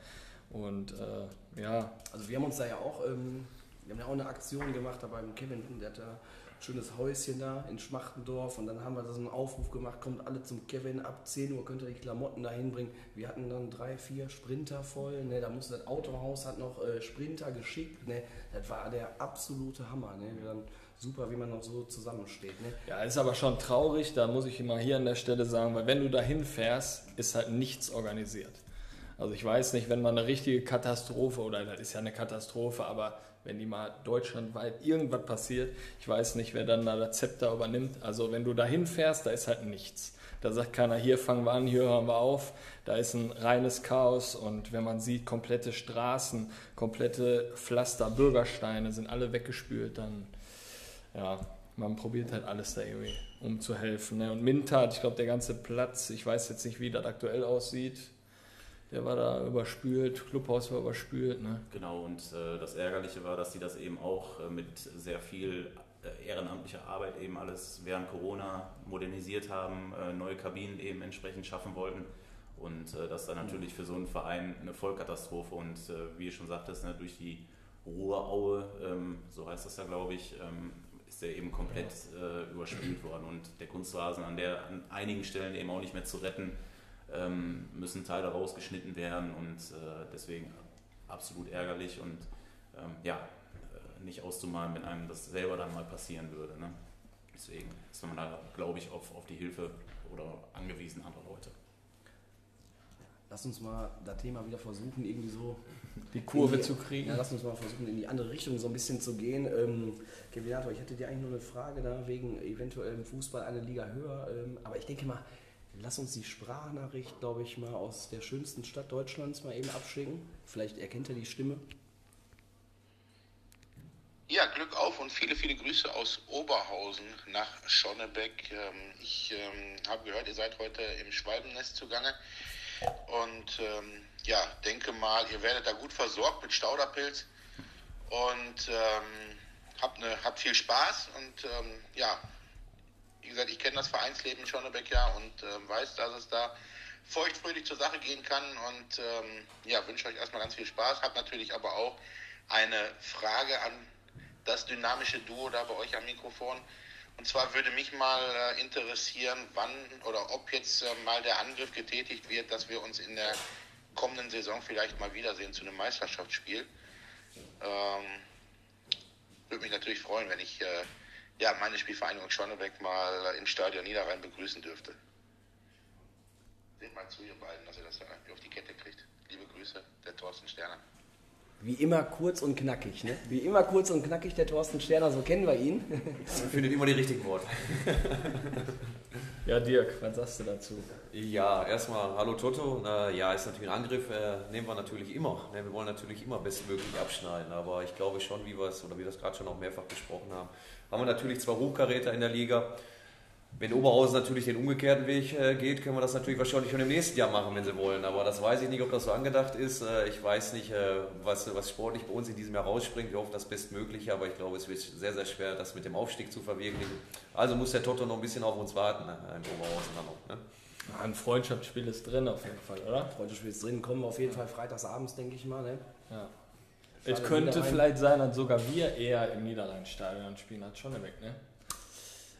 Und äh, ja. Also wir haben uns da ja auch, ähm, wir haben ja auch eine Aktion gemacht da beim Kevin, der hat da schönes Häuschen da in Schmachtendorf und dann haben wir da so einen Aufruf gemacht, kommt alle zum Kevin, ab 10 Uhr könnt ihr die Klamotten da hinbringen. Wir hatten dann drei, vier Sprinter voll, ne, da musste das Autohaus hat noch äh, Sprinter geschickt, ne, das war der absolute Hammer, ne, dann super, wie man noch so zusammensteht. Ne. Ja, ist aber schon traurig, da muss ich immer hier an der Stelle sagen, weil wenn du da hinfährst, ist halt nichts organisiert. Also ich weiß nicht, wenn man eine richtige Katastrophe, oder das ist ja eine Katastrophe, aber wenn die mal deutschlandweit irgendwas passiert, ich weiß nicht, wer dann da das Zepter übernimmt. Also wenn du da hinfährst, da ist halt nichts. Da sagt keiner, hier fangen wir an, hier hören wir auf. Da ist ein reines Chaos und wenn man sieht, komplette Straßen, komplette Pflaster, Bürgersteine sind alle weggespült, dann ja, man probiert halt alles da irgendwie, um zu helfen. Ne? Und Mintat, ich glaube, der ganze Platz, ich weiß jetzt nicht, wie das aktuell aussieht, der war da überspült, Clubhaus war überspült. Ne? Genau, und äh, das Ärgerliche war, dass sie das eben auch äh, mit sehr viel äh, ehrenamtlicher Arbeit eben alles während Corona modernisiert haben, äh, neue Kabinen eben entsprechend schaffen wollten. Und äh, das ist dann natürlich für so einen Verein eine Vollkatastrophe. Und äh, wie ich schon sagtest, ne, durch die Ruhraue, ähm, so heißt das ja glaube ich, ähm, ist der eben komplett überspült worden. Und der Kunstrasen an, der, an einigen Stellen eben auch nicht mehr zu retten ähm, müssen Teile rausgeschnitten werden und äh, deswegen absolut ärgerlich und ähm, ja, äh, nicht auszumalen, wenn einem das selber dann mal passieren würde. Ne? Deswegen ist man da, glaube ich, auf, auf die Hilfe oder angewiesen anderer Leute. Lass uns mal das Thema wieder versuchen, irgendwie so die Kurve die, zu kriegen. Ja, lass uns mal versuchen, in die andere Richtung so ein bisschen zu gehen. Ähm, ich hätte dir eigentlich nur eine Frage da wegen eventuell im Fußball eine Liga höher. Ähm, aber ich denke mal, Lass uns die Sprachnachricht, glaube ich, mal aus der schönsten Stadt Deutschlands mal eben abschicken. Vielleicht erkennt er die Stimme. Ja, Glück auf und viele, viele Grüße aus Oberhausen nach Schonnebeck. Ähm, ich ähm, habe gehört, ihr seid heute im Schwalbennest zugange und ähm, ja, denke mal, ihr werdet da gut versorgt mit Stauderpilz und ähm, habt, ne, habt viel Spaß und ähm, ja, wie gesagt, ich kenne das Vereinsleben in Schonnebeck ja und äh, weiß, dass es da feuchtfröhlich zur Sache gehen kann und ähm, ja, wünsche euch erstmal ganz viel Spaß. Habe natürlich aber auch eine Frage an das dynamische Duo da bei euch am Mikrofon. Und zwar würde mich mal äh, interessieren, wann oder ob jetzt äh, mal der Angriff getätigt wird, dass wir uns in der kommenden Saison vielleicht mal wiedersehen zu einem Meisterschaftsspiel. Ähm, würde mich natürlich freuen, wenn ich äh, ja, meine Spielvereinigung Schonnebeck mal im Stadion Niederrhein begrüßen dürfte. Seht mal zu, ihr beiden, dass ihr das auf die Kette kriegt. Liebe Grüße, der Thorsten Sterner. Wie immer kurz und knackig, ne? Wie immer kurz und knackig, der Thorsten Sterner, so kennen wir ihn. Er [laughs] findet immer die richtigen Worte. [laughs] Ja, Dirk, was sagst du dazu? Ja, erstmal Hallo Toto. ja, ist natürlich ein Angriff, äh, nehmen wir natürlich immer. Ne? Wir wollen natürlich immer bestmöglich abschneiden, aber ich glaube schon, wie wir es oder wie wir das gerade schon auch mehrfach besprochen haben, haben wir natürlich zwei Hochkaräter in der Liga. Wenn Oberhausen natürlich den umgekehrten Weg äh, geht, können wir das natürlich wahrscheinlich schon im nächsten Jahr machen, wenn sie wollen. Aber das weiß ich nicht, ob das so angedacht ist. Äh, ich weiß nicht, äh, was, was sportlich bei uns in diesem Jahr rausspringt. Wir hoffen das Bestmögliche, aber ich glaube, es wird sehr, sehr schwer, das mit dem Aufstieg zu verwirklichen. Also muss der Toto noch ein bisschen auf uns warten, ne? in Oberhausen dann noch. Ne? Ein Freundschaftsspiel ist drin auf jeden Fall, oder? Freundschaftsspiel ist drin, kommen wir auf jeden Fall freitagsabends, denke ich mal. Ne? Ja. Es könnte vielleicht sein, dass sogar wir eher im Niederrhein-Stadion spielen als Schonnebeck, ne?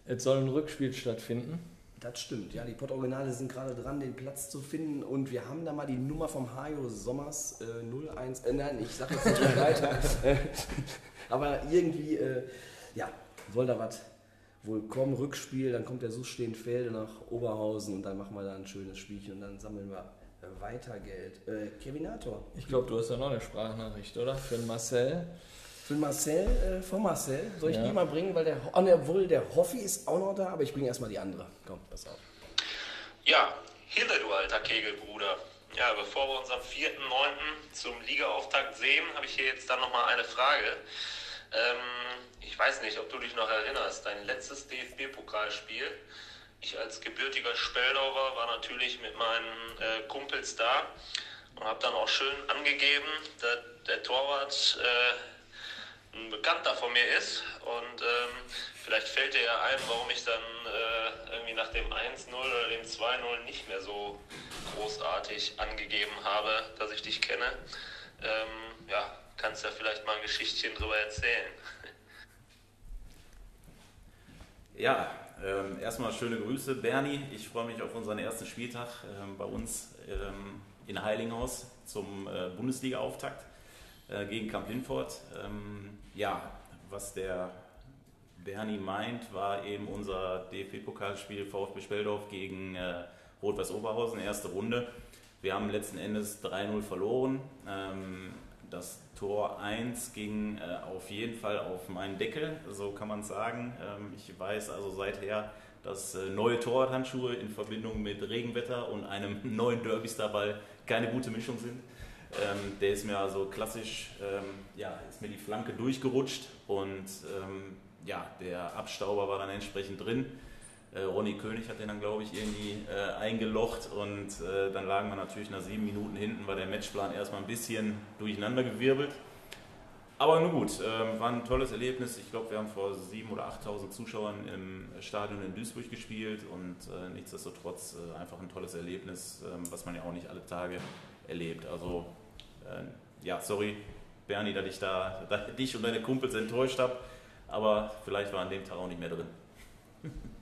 Es soll ein Rückspiel stattfinden. Das stimmt, ja. Die Pott-Originale sind gerade dran, den Platz zu finden. Und wir haben da mal die Nummer vom Hajo Sommers äh, 01. Äh, nein, ich sage jetzt nicht mehr weiter. [laughs] Aber irgendwie, äh, ja, soll da was wohl kommen. Rückspiel, dann kommt der Suchstehenfelde nach Oberhausen und dann machen wir da ein schönes Spielchen und dann sammeln wir weiter Geld. Äh, Kevinator. Ich glaube, du hast ja noch eine Sprachnachricht, oder? Für den Marcel. Für Marcel, äh, von Marcel, soll ich Ja. die mal bringen, weil der, oh, ne, obwohl der Hoffi ist auch noch da, aber ich bringe erstmal die andere. Komm, pass auf. Ja, Hille, du alter Kegelbruder. Ja, bevor wir uns am 4.9. zum Ligaauftakt sehen, habe ich hier jetzt dann nochmal eine Frage. Ähm, ich weiß nicht, ob du dich noch erinnerst, dein letztes DFB-Pokalspiel. Ich als gebürtiger Speldauer war natürlich mit meinen äh, Kumpels da und habe dann auch schön angegeben, dass der Torwart äh, ein Bekannter von mir ist und ähm, vielleicht fällt dir ja ein, warum ich dann äh, irgendwie nach dem 1-0 oder dem 2-0 nicht mehr so großartig angegeben habe, dass ich dich kenne. Ähm, ja, kannst ja vielleicht mal ein Geschichtchen drüber erzählen. Ja, ähm, erstmal schöne Grüße, Bernie. Ich freue mich auf unseren ersten Spieltag ähm, bei uns ähm, in Heilinghaus zum äh, Bundesliga-Auftakt äh, gegen Kamp Lindfort. Ähm, ja, was der Bernie meint, war eben unser DFB-Pokalspiel VfB Speldorf gegen äh, Rot-Weiß Oberhausen, erste Runde. Wir haben letzten Endes 3-0 verloren. Das Tor 1 ging äh, auf jeden Fall auf meinen Deckel, so kann man sagen. Ähm, ich weiß also seither, dass äh, neue Torwarthandschuhe in Verbindung mit Regenwetter und einem [laughs] neuen Derby-Starball keine gute Mischung sind. Ähm, der ist mir also klassisch, ähm, ja, ist mir die Flanke durchgerutscht und ähm, ja, der Abstauber war dann entsprechend drin. Äh, Ronny König hat den dann, glaube ich, irgendwie äh, eingelocht und äh, dann lagen wir natürlich nach sieben Minuten hinten, war der Matchplan erstmal ein bisschen durcheinandergewirbelt. Aber nun gut, ähm, war ein tolles Erlebnis. Ich glaube, wir haben vor 7.000 oder 8.000 Zuschauern im Stadion in Duisburg gespielt und äh, nichtsdestotrotz äh, einfach ein tolles Erlebnis, ähm, was man ja auch nicht alle Tage erlebt. Also, äh, ja, sorry, Bernie, dass ich da dass ich dich und deine Kumpels enttäuscht habe, aber vielleicht war an dem Tag auch nicht mehr drin. [laughs]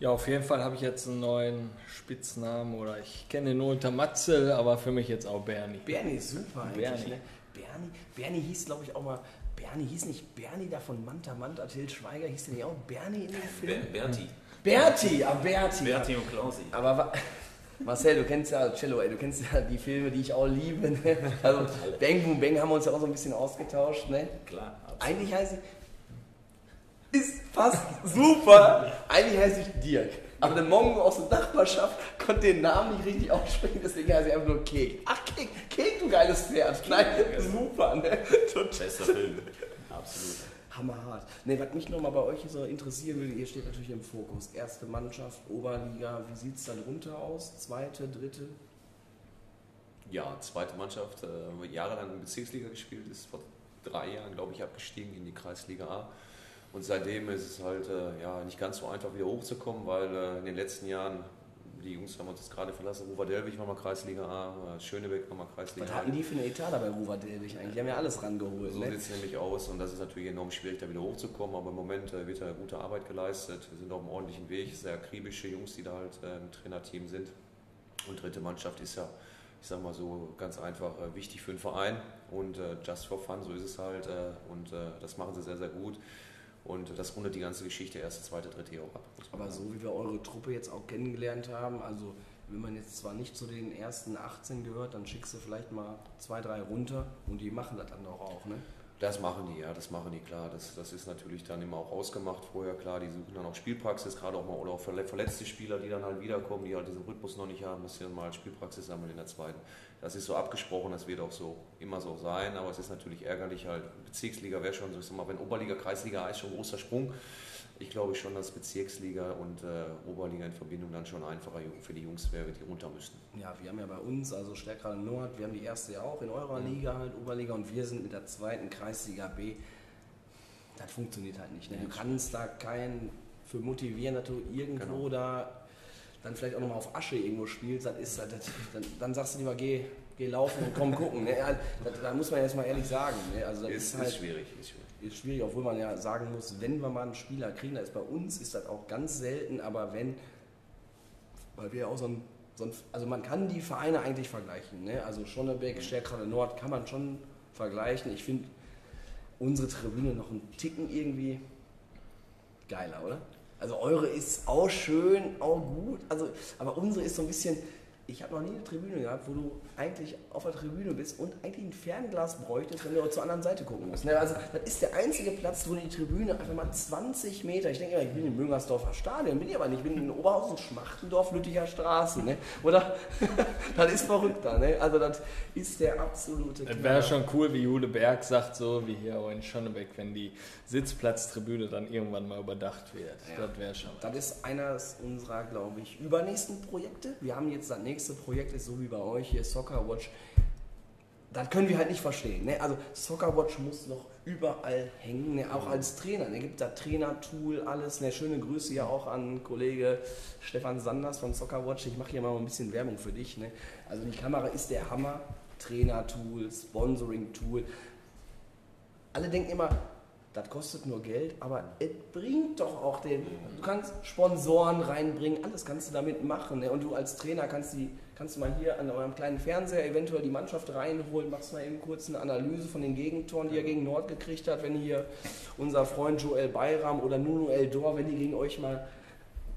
Ja, auf jeden Fall habe ich jetzt einen neuen Spitznamen oder ich kenne ihn nur unter Matzel, aber für mich jetzt auch Bernie. Bernie ist super eigentlich, Bernie. ne? Bernie, Bernie hieß, glaube ich, auch mal, Bernie hieß nicht Bernie da von Manta Manta, Till Schweiger, hieß der nicht auch Bernie in dem Film? Berti. Berti, ah, Berti. Berti und Klausi. Aber wa- [laughs] Marcel, du kennst ja Cello, ey, du kennst ja die Filme, die ich auch liebe. Ne? Also Bang Boom Bang haben wir uns ja auch so ein bisschen ausgetauscht. Ne? Klar, absolut. Eigentlich heißt ich. Ist fast super. Eigentlich heiße ich Dirk. Aber der Mongo aus der Nachbarschaft konnte den Namen nicht richtig aussprechen, deswegen heiße ich einfach nur Kek. Ach, Kek, Kek, du geiles Pferd. Nein, super, ne? Total. Bester Film. Absolut. Hammerhart. Ne, was mich nochmal bei euch so interessieren würde, ihr steht natürlich im Fokus. Erste Mannschaft, Oberliga, wie sieht es dann runter aus? Zweite, dritte? Ja, zweite Mannschaft, äh, jahrelang in Bezirksliga gespielt, ist vor drei Jahren, glaube ich, abgestiegen in die Kreisliga A. Und seitdem ist es halt äh, ja, nicht ganz so einfach wieder hochzukommen, weil äh, in den letzten Jahren, die Jungs haben uns jetzt gerade verlassen, Ruwer Delwig war mal Kreisliga A, äh, Schönebeck war mal Kreisliga Was A. hatten die für eine Etat bei Ruwer Delwig eigentlich? Die haben ja alles rangeholt. So Ne? sieht es nämlich aus und das ist natürlich enorm schwierig, da wieder hochzukommen, aber im Moment äh, wird da gute Arbeit geleistet. Wir sind auf einem ordentlichen Weg, sehr akribische Jungs, die da halt äh, im Trainerteam sind. Und dritte Mannschaft ist ja, ich sag mal so, ganz einfach äh, wichtig für den Verein und äh, just for fun, so ist es halt äh, und äh, das machen sie sehr, sehr gut. Und das rundet die ganze Geschichte erste, zweite, dritte Jahr auch ab. Aber so wie wir eure Truppe jetzt auch kennengelernt haben, also wenn man jetzt zwar nicht zu den ersten 18 gehört, dann schickst du vielleicht mal zwei, drei runter und die machen das dann doch auch, ne? Das machen die, ja, das machen die, klar. Das, das ist natürlich dann immer auch ausgemacht vorher, klar. Die suchen dann auch Spielpraxis, gerade auch mal oder auch verle- verletzte Spieler, die dann halt wiederkommen, die halt diesen Rhythmus noch nicht haben, dass sie dann mal Spielpraxis sammeln in der zweiten. Das ist so abgesprochen, das wird auch so immer so sein, aber es ist natürlich ärgerlich halt. Bezirksliga wäre schon so, ich sag mal, wenn Oberliga, Kreisliga ist schon ein großer Sprung. Ich glaube schon, dass Bezirksliga und äh, Oberliga in Verbindung dann schon einfacher für die Jungs wäre, die runter müssten. Ja, wir haben ja bei uns, also Stärkrade Nord, wir haben die erste ja auch in eurer Liga halt, Oberliga, und wir sind mit der zweiten Kreisliga B. Das funktioniert halt nicht. Ne? Du kannst da keinen für motivieren, dass du irgendwo Genau. da dann vielleicht auch nochmal auf Asche irgendwo spielst, das ist, das, dann, dann sagst du lieber, geh, geh laufen und komm gucken. Ne? [laughs] Ja, Da, muss man jetzt mal ehrlich sagen. Ne? Also das Ist, ist, ist, halt, schwierig, ist schwierig. Ist schwierig, obwohl man ja sagen muss, wenn wir mal einen Spieler kriegen, da ist bei uns, ist das auch ganz selten, aber wenn, weil wir ja auch so ein, so ein also man kann die Vereine eigentlich vergleichen, ne? also Schonnebeck, Stärkrade Nord kann man schon vergleichen. Ich finde unsere Tribüne noch einen Ticken irgendwie geiler, oder? Also eure ist auch schön, auch gut, also, aber unsere ist so ein bisschen, ich habe noch nie eine Tribüne gehabt, wo du eigentlich auf der Tribüne bist und eigentlich ein Fernglas bräuchtest, wenn du zur anderen Seite gucken musst. Ne? Also das ist der einzige Platz, wo die Tribüne einfach mal 20 Meter, ich denke immer, ich bin im Müngersdorfer Stadion, bin ich aber nicht, ich bin in Oberhausen, Schmachtendorf, Lütticher Straße, ne? oder? [laughs] das ist verrückt da, ne? also das ist der absolute Es wäre schon cool, wie Jule Berg sagt, so wie hier auch in Schonnebeck, wenn die Sitzplatztribüne dann irgendwann mal überdacht wird. Ja. Das wäre schon. Das ist eines unserer, glaube ich, übernächsten Projekte. Wir haben jetzt das nächste nächste Projekt ist so wie bei euch hier Soccer Watch. Das können wir halt nicht verstehen. Ne? Also Soccer Watch muss noch überall hängen, ne? auch als Trainer. Ne? Gibt da Trainer-Tool, alles. Ne? Schöne Grüße ja auch an Kollege Stefan Sanders von Soccer Watch. Ich mache hier mal ein bisschen Werbung für dich. Ne? Also die Kamera ist der Hammer. Trainer-Tool, Sponsoring-Tool. Alle denken immer, das kostet nur Geld, aber es bringt doch auch den. Du kannst Sponsoren reinbringen, alles kannst du damit machen. Ne? Und du als Trainer kannst, die, kannst du mal hier an eurem kleinen Fernseher eventuell die Mannschaft reinholen, machst mal eben kurz eine Analyse von den Gegentoren, die er gegen Nord gekriegt hat, wenn hier unser Freund Joel Bayram oder Nuno Eldor, wenn die gegen euch mal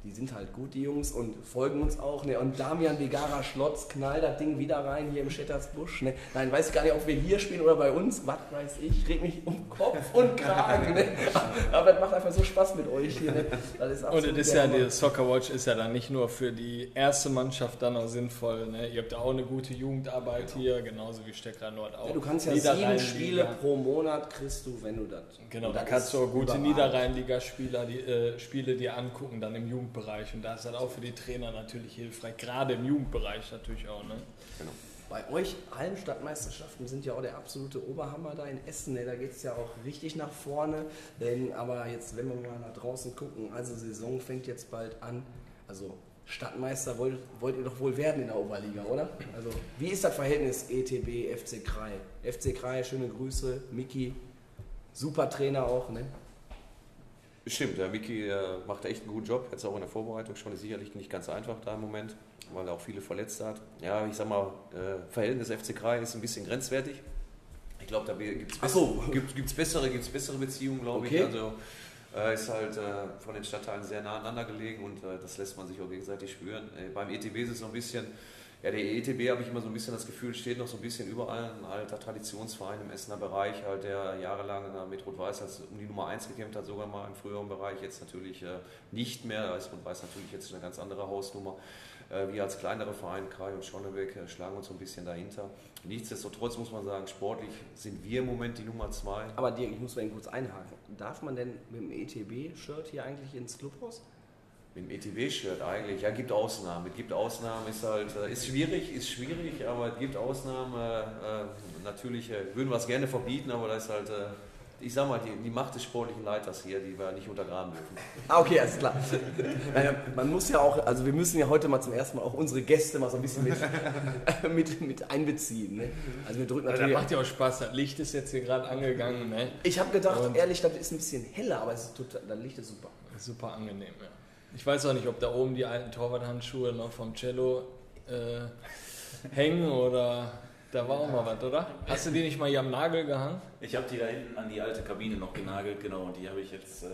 die sind halt gut, die Jungs, und folgen uns auch. Ne? Und Damian Begara Schlotz knallt das Ding wieder rein hier im Schettersbusch. Ne? Nein, weiß ich gar nicht, ob wir hier spielen oder bei uns. Was weiß ich, red mich um Kopf und Kragen. Ne? [laughs] Aber das macht einfach so Spaß mit euch hier. Ne? Das ist und das ist ja, die Soccer Watch ist ja dann nicht nur für die erste Mannschaft dann auch sinnvoll. Ne? Ihr habt ja auch eine gute Jugendarbeit genau. hier, genauso wie Steckler Nord auch. Ja, du kannst ja sieben Spiele pro Monat kriegst du, wenn du das. Genau, da kannst du auch gute Niederrhein-Liga-Spieler die äh, Spiele dir angucken, dann im Jugend Jugendbereich. Und da ist dann auch für die Trainer natürlich hilfreich, gerade im Jugendbereich natürlich auch. Ne? Genau. Bei euch allen Stadtmeisterschaften sind ja auch der absolute Oberhammer da in Essen. Ne? Da geht es ja auch richtig nach vorne. Aber jetzt, wenn wir mal nach draußen gucken, also Saison fängt jetzt bald an. Also Stadtmeister wollt, wollt ihr doch wohl werden in der Oberliga, oder? Also wie ist das Verhältnis ETB, FC Krei? FC Krei, schöne Grüße, Miki, super Trainer auch, ne? Stimmt, der Vicky äh, macht echt einen guten Job. Jetzt auch in der Vorbereitung schon. Ist sicherlich nicht ganz einfach da im Moment, weil er auch viele verletzt hat. Ja, ich sag mal, äh, Verhältnis FC Krai ist ein bisschen grenzwertig. Ich glaube, da gibt es bess so. gibt, bessere, bessere Beziehungen, glaube okay. ich. Also äh, ist halt äh, von den Stadtteilen sehr nah aneinander gelegen und äh, das lässt man sich auch gegenseitig spüren. Äh, beim ETB ist es so ein bisschen ja, der ETB habe ich immer so ein bisschen das Gefühl, steht noch so ein bisschen überall. Ein alter Traditionsverein im Essener Bereich, halt, der jahrelang mit Rot-Weiß um die Nummer 1 gekämpft hat, sogar mal im früheren Bereich, jetzt natürlich äh, nicht mehr. Da ist Rot-Weiß natürlich jetzt eine ganz andere Hausnummer. Äh, wir als kleinere Verein, Krai und Schonnebeck, äh, schlagen uns so ein bisschen dahinter. Nichtsdestotrotz muss man sagen, sportlich sind wir im Moment die Nummer 2. Aber Dirk, ich muss mal kurz einhaken. Darf man denn mit dem ETB-Shirt hier eigentlich ins Clubhaus? Mit dem ETW-Shirt eigentlich, ja, gibt Ausnahmen. Es gibt Ausnahmen, ist halt, äh, ist schwierig, ist schwierig, aber es gibt Ausnahmen. Äh, natürlich äh, würden wir es gerne verbieten, aber das ist halt, äh, ich sag mal, die, die, Macht des sportlichen Leiters hier, die wir nicht untergraben dürfen. Ah, okay, alles klar. [laughs] Man muss ja auch, also wir müssen ja heute mal zum ersten Mal auch unsere Gäste mal so ein bisschen mit, [laughs] mit, mit einbeziehen. Ne? Also wir drücken natürlich. Das macht ja auch Spaß, das Licht ist jetzt hier gerade angegangen. Ne? Ich habe gedacht, Und ehrlich, das ist ein bisschen heller, aber es ist total, das Licht ist super. Super angenehm, ja. Ich weiß auch nicht, ob da oben die alten Torwarthandschuhe noch vom Cello äh, hängen oder da war auch mal was, oder? Hast du die nicht mal hier am Nagel gehangen? Ich habe die da hinten an die alte Kabine noch genagelt, genau. Und die habe ich jetzt äh,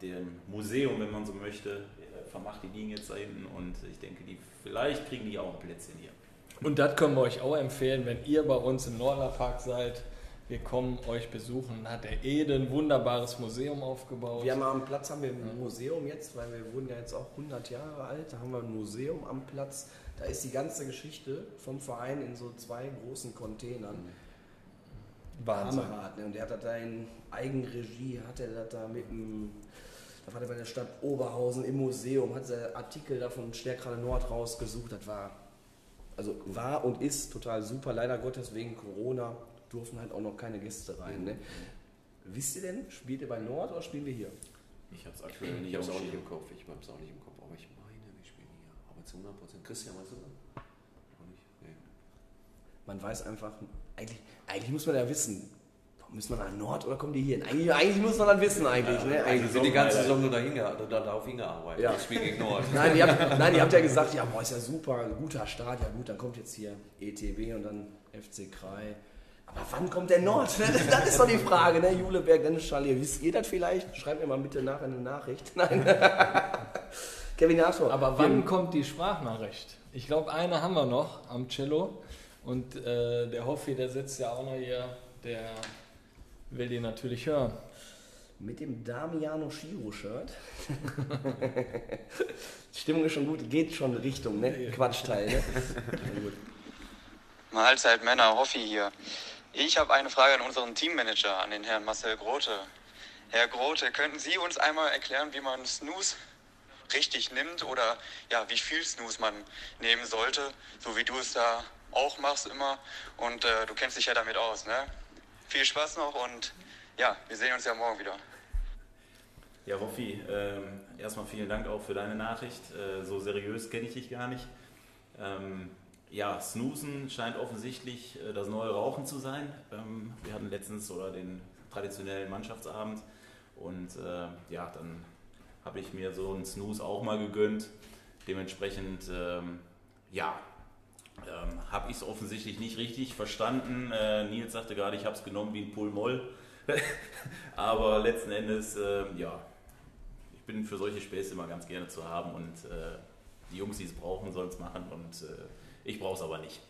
dem Museum, wenn man so möchte, äh, vermacht. Die liegen jetzt da hinten und ich denke, die vielleicht kriegen die auch ein Plätzchen hier. Und das können wir euch auch empfehlen, wenn ihr bei uns im Nordlerpark seid wir kommen euch besuchen. Hat der Ede ein wunderbares Museum aufgebaut. Wir haben am Platz haben wir ein Museum jetzt, weil wir wurden ja jetzt auch 100 Jahre alt. Da haben wir ein Museum am Platz. Da ist die ganze Geschichte vom Verein in so zwei großen Containern. Wahnsinn. Ne? Und der hat das da in Eigenregie, hat er das da mit dem da war er bei der Stadt Oberhausen im Museum, hat er Artikel da von Stärkrade Nord rausgesucht. Das war, also war und ist total super. Leider Gottes wegen Corona durften halt auch noch keine Gäste rein. Ne? Wisst ihr denn, spielt ihr bei Nord oder spielen wir hier? Ich habe es aktuell nicht, auch nicht im Kopf. Ich habe es auch nicht im Kopf, aber ich meine, wir spielen hier. Aber zu 100 Prozent. Christian, weißt du das? Nee. Man weiß einfach, eigentlich, eigentlich muss man ja wissen, muss man nach Nord oder kommen die hier hin? Eigentlich, eigentlich muss man dann wissen eigentlich. Ne? Eigentlich sind die ganze Saison nur dahin, darauf hingearbeitet. Ja. Ich spiele gegen Nord. [laughs] nein, ihr habt, nein, ihr habt ja gesagt, ja, boah, ist ja super, guter Start. Ja gut, dann kommt jetzt hier ETB und dann FC Krei. Aber wann kommt der Nord? [laughs] Das ist doch die Frage, ne? Juleberg, Dennis Schalier. Wisst ihr das vielleicht? Schreibt mir mal bitte nachher eine Nachricht. [laughs] Nein. [laughs] Kevin Arthur. Aber wann kommt die Sprachnachricht? Ich glaube, eine haben wir noch am Cello. Und äh, der Hoffi, der sitzt ja auch noch hier, der will die natürlich hören. Mit dem Damiano Shiro-Shirt. Die Stimmung ist schon gut, geht schon Richtung, ne? Quatschteil, ne? Mahlzeit Männer, Hoffi hier. Ich habe eine Frage an unseren Teammanager, an den Herrn Marcel Grote. Herr Grote, könnten Sie uns einmal erklären, wie man Snooze richtig nimmt oder ja, wie viel Snooze man nehmen sollte, so wie du es da auch machst immer und äh, du kennst dich ja damit aus, ne? Viel Spaß noch und ja, wir sehen uns ja morgen wieder. Ja, Roffi, ähm, erstmal vielen Dank auch für deine Nachricht. Äh, so seriös kenne ich dich gar nicht. Ähm, ja, Snoozen scheint offensichtlich äh, das neue Rauchen zu sein. Ähm, wir hatten letztens oder den traditionellen Mannschaftsabend und äh, ja, dann habe ich mir so einen Snooze auch mal gegönnt. Dementsprechend, ähm, ja, ähm, habe ich es offensichtlich nicht richtig verstanden. Äh, Nils sagte gerade, ich habe es genommen wie ein Pull-Moll. [laughs] Aber letzten Endes, ja, ich bin für solche Späße immer ganz gerne zu haben und die Jungs, die es brauchen, sollen es machen und äh, ich brauche es aber nicht.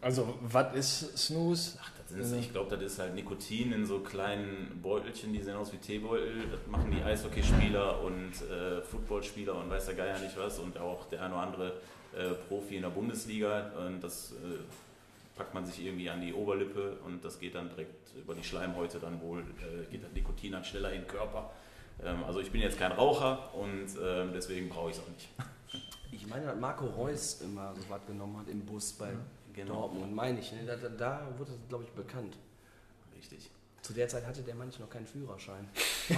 Also, was ist Snooze? Ach, das ist, ich glaube, das ist halt Nikotin in so kleinen Beutelchen, die sehen aus wie Teebeutel. Das machen die Eishockeyspieler und äh, Footballspieler und weiß der Geier nicht was und auch der eine oder andere äh, Profi in der Bundesliga. Und das äh, packt man sich irgendwie an die Oberlippe und das geht dann direkt über die Schleimhäute dann wohl, äh, geht das Nikotin dann schneller in den Körper. Ähm, also ich bin jetzt kein Raucher und ähm, deswegen brauche ich es auch nicht. Ich meine, dass Marco Reus immer so was genommen hat im Bus bei Genau. Dortmund, meine ich. Ne? Da, da, da wurde das, glaube ich, bekannt. Richtig. Zu der Zeit hatte der manch noch keinen Führerschein.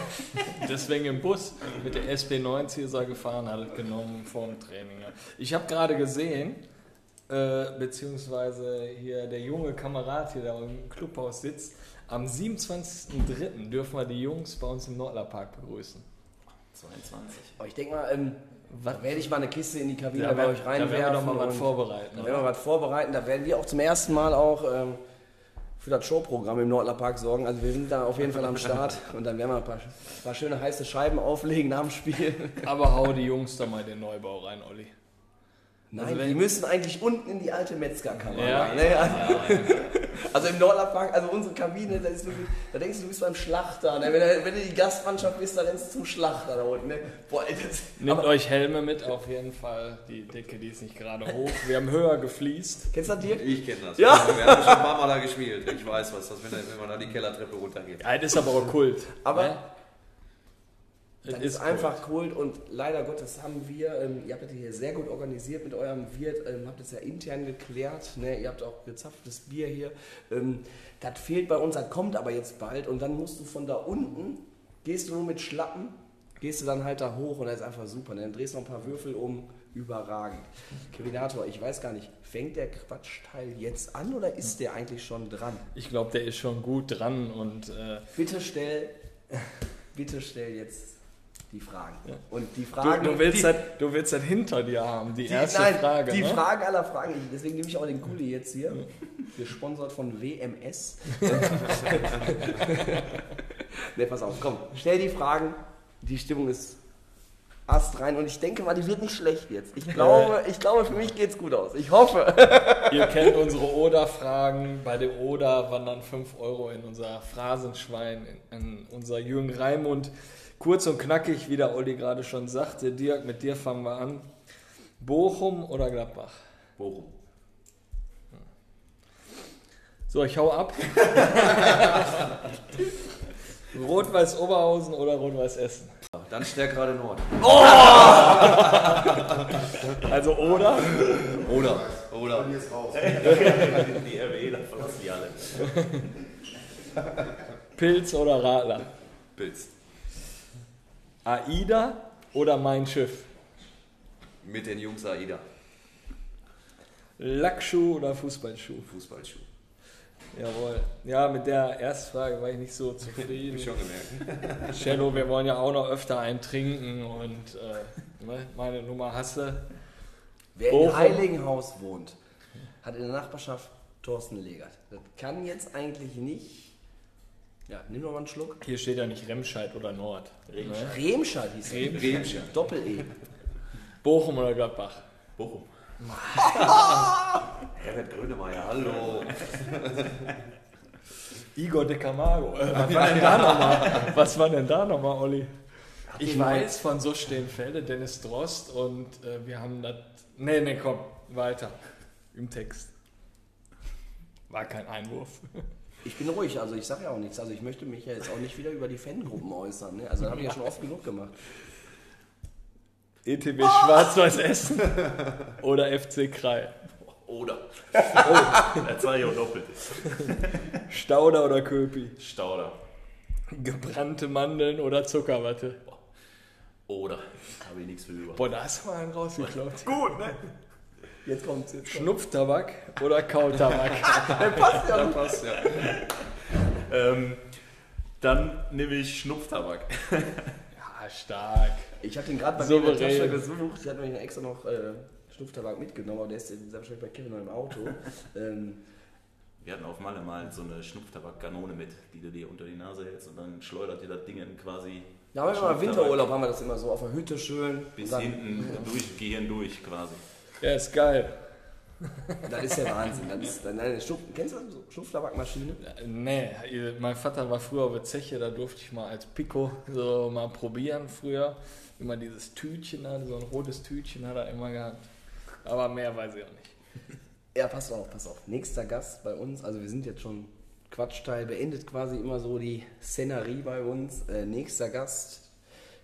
[laughs] Deswegen im Bus mit der SP90 ist er gefahren, hat es genommen vor dem Training. Ich habe gerade gesehen, äh, beziehungsweise hier der junge Kamerad hier, der im Clubhaus sitzt, am 27.03. dürfen wir die Jungs bei uns im Nordlerpark begrüßen. 22. Aber ich denke mal, ähm, da werde ich mal eine Kiste in die Kabine Da bei euch da werden reinwerfen. wir doch mal was vorbereiten, Da werden wir was vorbereiten. Da werden wir auch zum ersten Mal auch ähm, für das Showprogramm im Nordlerpark sorgen. Also wir sind da auf jeden Fall am Start. [laughs] Und dann werden wir ein paar, paar schöne heiße Scheiben auflegen nach dem Spiel. Aber hau die Jungs doch mal den Neubau rein, Olli. Nein, Also wenn- die müssen eigentlich unten in die alte Metzgerkammer. Ja. rein, ne? also, also im Nordlerpark, also unsere Kabine, da, ist wirklich, da denkst du, du bist beim Schlachter. Ne? Wenn, du, wenn du die Gastmannschaft bist, dann rennst du zum Schlachter da unten. Ne? Boah, ey, das, Nehmt aber, euch Helme mit, auf jeden Fall. Die Decke, die ist nicht gerade hoch. Wir haben höher gefliest. kennst du das, Dirk? Ich kenne das. Ja. Wir haben schon ein paar Mal da gespielt. Ich weiß was, das, wenn, wenn man da die Kellertreppe runtergeht. Ja, das ist aber auch Kult. Aber ne? Das ist, einfach Kult und leider Gottes haben wir, ähm, ihr habt das hier sehr gut organisiert mit eurem Wirt, ähm, habt es ja intern geklärt, ne? ihr habt auch gezapftes Bier hier. Ähm, das fehlt bei uns, das kommt aber jetzt bald und dann musst du von da unten, gehst du nur mit Schlappen, gehst du dann halt da hoch und das ist einfach super. Ne? Dann drehst du noch ein paar Würfel um, überragend. Kevinator, ich weiß gar nicht, fängt der Quatschteil jetzt an oder ist der eigentlich schon dran? Ich glaube, der ist schon gut dran und äh, Bitte stell, [laughs] bitte stell jetzt die Fragen. Und die du, Fragen. du, willst die, das, du willst das hinter dir haben, die, die, erste nein, Frage. Die ne? Frage aller Fragen. Deswegen nehme ich auch den Kuli jetzt hier. Gesponsert von WMS. [laughs] ne, pass auf, komm. Stell die Fragen. Die Stimmung ist Ast rein und ich denke mal, die wird nicht schlecht jetzt. Ich glaube, ich glaube für mich geht's gut aus. Ich hoffe. [laughs] Ihr kennt unsere Oder-Fragen. Bei dem Oder wandern 5 Euro in unser Phrasenschwein, in, in unser Jürgen Raimund. Kurz und knackig, wie der Olli gerade schon sagte. Dirk, mit dir fangen wir an. Bochum oder Gladbach? Bochum. So, ich hau ab. [laughs] Rot-Weiß Oberhausen oder Rot-Weiß Essen? Dann stärker Nord. Also oder? Oder. Oder. Die RWE, verlassen die alle. Pilz oder Radler? Pilz. AIDA oder mein Schiff? Mit den Jungs AIDA. Lackschuh oder Fußballschuh? Fußballschuh. Jawohl. Ja, mit der Erstfrage war ich nicht so zufrieden. Ich schon gemerkt. [laughs] Cello, wir wollen ja auch noch öfter einen trinken und äh, ne, meine Nummer hasse. Wer Bochum. in Heiligenhaus wohnt, hat in der Nachbarschaft Thorsten Legert. Das kann jetzt eigentlich nicht. Ja, nimm noch mal einen Schluck. Hier steht ja nicht Remscheid oder Nord. Ne? Remscheid hieß er. Remscheid. Doppel-E. Bochum oder Gladbach? Bochum. [laughs] Herbert Grönemeyer, hallo. [laughs] Igor de Camargo. Äh, was war denn da nochmal? Was war denn da nochmal, Olli? Ich weiß von so stehen Fälle, Dennis Drost und äh, wir haben das. Nee, nee, komm, weiter. Im Text. War kein Einwurf. [laughs] Ich bin ruhig, also ich sage ja auch nichts. Also ich möchte mich ja jetzt auch nicht wieder über die Fangruppen äußern. Ne? Also das habe ich ja schon oft genug gemacht. ETB Schwarz-Weiß Essen oder FC Krei. Oder. Oh, das war ja auch doppelt. Stauder oder Köpi. Stauder. Gebrannte Mandeln oder Zuckerwatte. Oder. Habe ich nichts für über. Boah, da hast du mal einen rausgeklaut. Gut, ne? Jetzt kommt's. Jetzt kommt's. Schnupftabak oder Kautabak. [laughs] passt ja. Passt, ja. Ähm, dann nehme ich Schnupftabak. ja, stark. Ich habe den gerade bei mir in der. Tasche gesucht. Ich hatte mir extra noch äh, Schnupftabak mitgenommen, aber der ist jetzt wahrscheinlich bei Kevin noch im Auto. [laughs] ähm, Wir hatten auf Malle mal so eine Schnupftabak-Kanone mit, die du dir unter die Nase hältst und dann schleudert dir das Ding in quasi ja, aber wenn wir mal Schnupftabak Winterurlaub haben wir das immer so auf der Hütte schön. bis hinten durch, Gehirn durch quasi. Ja, ist geil. Das ist der Wahnsinn. Das ist, dann eine Schnupf, kennst du das? So Schnupftabakmaschine? Nee, mein Vater war früher auf der Zeche, da durfte ich mal als Pico so mal probieren früher. Immer dieses Tütchen so ein rotes Tütchen hat er immer gehabt. Aber mehr weiß ich auch nicht. Ja, pass auf, pass auf. Nächster Gast bei uns, also wir sind jetzt schon Quatschteil, beendet quasi immer so die Szenerie bei uns. Äh, nächster Gast,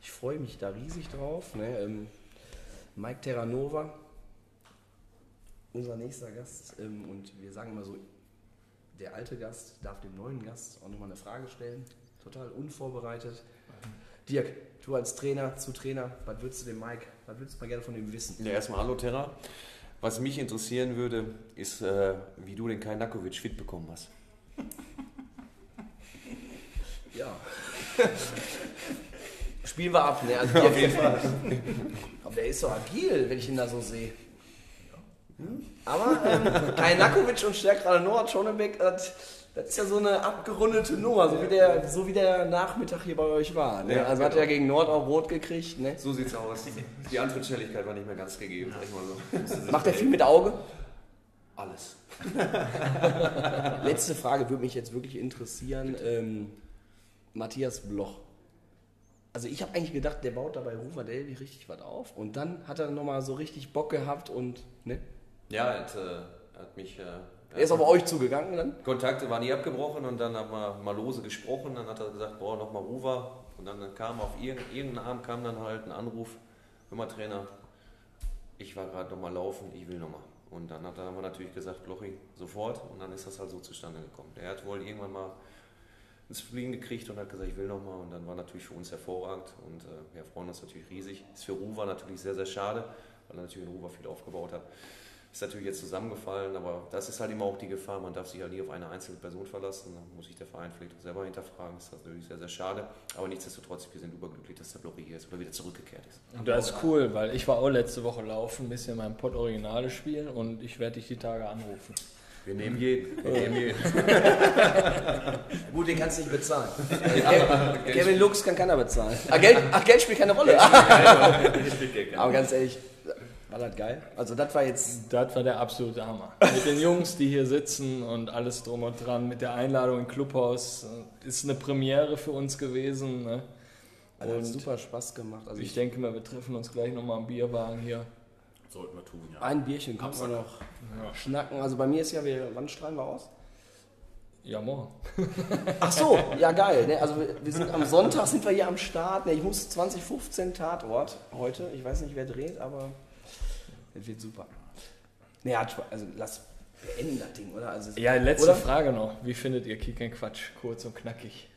ich freue mich da riesig drauf. Ne? Ähm, Mike Terranova, unser nächster Gast. Ähm, und wir sagen immer so, der alte Gast darf dem neuen Gast auch nochmal eine Frage stellen. Total unvorbereitet. Dirk, du als Trainer zu Trainer, was würdest du dem Mike, was würdest du mal gerne von ihm wissen? Ja, erstmal hallo Terra. Was mich interessieren würde, ist, äh, wie du den Kajnakovic fit bekommen hast. [laughs] Ja. Spielen wir ab, ne? Also auf jeden Fall. Aber der ist so agil, wenn ich ihn da so sehe. Hm? Aber ähm, Kajnakovic und stärkerer Nord, Schonebeck, das, das ist ja so eine abgerundete Nummer, so wie der, so wie der Nachmittag hier bei euch war. Ne? Ja, Also hat genau. er gegen Nord auch rot gekriegt. Ne? So sieht's aus. Die Antrittsschnelligkeit war nicht mehr ganz gegeben, sag ich mal so. Macht er viel mit Auge? Alles. [laughs] Letzte Frage würde mich jetzt wirklich interessieren. Ähm, Matthias Bloch. Also ich habe eigentlich gedacht, der baut da bei Rufer Delby richtig was auf. Und dann hat er nochmal so richtig Bock gehabt und ne? Ja, er hat, äh, hat mich. Äh, Er ist auf euch zugegangen dann? Kontakte waren nie abgebrochen und dann haben wir mal lose gesprochen. Dann hat er gesagt, boah, nochmal Ruva. Und dann kam auf irg- irgendeinen Abend kam dann halt ein Anruf, hör mal Trainer, ich war gerade nochmal laufen, ich will nochmal. Und dann hat, haben wir natürlich gesagt, Blochi, sofort. Und dann ist das halt so zustande gekommen. Er hat wohl irgendwann mal ins Fliegen gekriegt und hat gesagt, ich will nochmal. Und dann war natürlich für uns hervorragend. Und äh, wir freuen uns natürlich riesig. Ist für Ruva natürlich sehr, sehr schade, weil er natürlich in Ruva viel aufgebaut hat. Ist natürlich jetzt zusammengefallen, aber das ist halt immer auch die Gefahr. Man darf sich halt nie auf eine einzelne Person verlassen. Da muss sich der Verein vielleicht auch selber hinterfragen. Das ist natürlich sehr, sehr schade. Aber nichtsdestotrotz, wir sind überglücklich, dass der Blochi hier ist oder wieder zurückgekehrt ist. Und das ist cool, weil ich war auch letzte Woche laufen, ein bisschen mein Pott Originale spielen und ich werde dich die Tage anrufen. Wir nehmen jeden. [laughs] Wir nehmen jeden. [laughs] Gut, den kannst du nicht bezahlen. Kevin, Kevin Lux kann keiner bezahlen. Ach Geld, ach, Geld spielt keine Rolle. [laughs] Aber ganz ehrlich, war das geil? Also das war jetzt, Das war der absolute Hammer. Mit den Jungs, die hier sitzen und alles drum und dran, mit der Einladung im Clubhaus, äh, ist eine Premiere für uns gewesen. Ne? also hat Und super Spaß gemacht. Also ich ich, denke mal, wir treffen uns gleich nochmal am Bierwagen hier. Sollten wir tun, ja. ein Bierchen können wir noch schnacken. Also bei mir ist ja, wir, wann strahlen wir aus? Ja, morgen. [laughs] Ach so, ja geil. Ne? Also wir, wir sind am Sonntag sind wir hier am Start. Ne? Ich muss 2015 Tatort heute. Ich weiß nicht, wer dreht, aber es wird super. Ne, hat Spaß. also lass beenden das Ding, oder? Also, Ja, letzte oder? Frage noch. Wie findet ihr Kick and Quatsch? Kurz und knackig.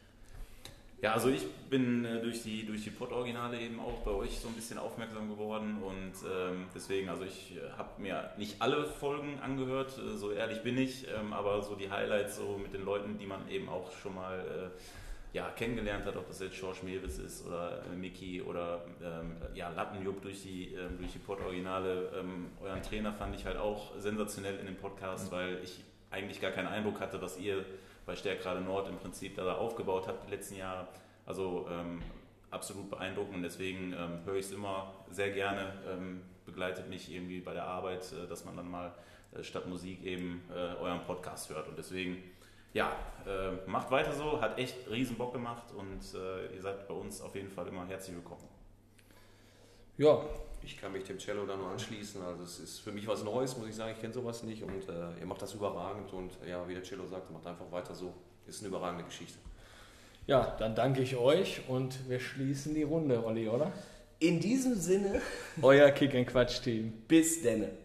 Ja, also ich bin äh, durch die, durch die Pod-Originale eben auch bei euch so ein bisschen aufmerksam geworden und ähm, deswegen, also ich äh, habe mir nicht alle Folgen angehört, äh, so ehrlich bin ich, ähm, aber so die Highlights so mit den Leuten, die man eben auch schon mal äh, ja, kennengelernt hat, ob das jetzt George Mewis ist oder äh, Mickey oder ähm, ja, Lappenjupp durch die, ähm, durch die Pod-Originale. Ähm, euren Trainer fand ich halt auch sensationell in dem Podcast, weil ich eigentlich gar keinen Eindruck hatte, was ihr bei Stärkrade Nord im Prinzip da aufgebaut habt die letzten Jahre. Also ähm, absolut beeindruckend und deswegen ähm, höre ich es immer sehr gerne, ähm, begleitet mich irgendwie bei der Arbeit, äh, dass man dann mal äh, statt Musik eben äh, euren Podcast hört. Und deswegen, ja, äh, macht weiter so, hat echt riesen Bock gemacht und äh, ihr seid bei uns auf jeden Fall immer herzlich willkommen. Ja, ich kann mich dem Cello da nur anschließen. Also es ist für mich was Neues, muss ich sagen. Ich kenne sowas nicht und äh, ihr macht das überragend und ja, wie der Cello sagt, macht einfach weiter so. Ist eine überragende Geschichte. Ja, dann danke ich euch und wir schließen die Runde, Olli, oder? In diesem Sinne, Euer Kick and Quatsch Team. bis denne.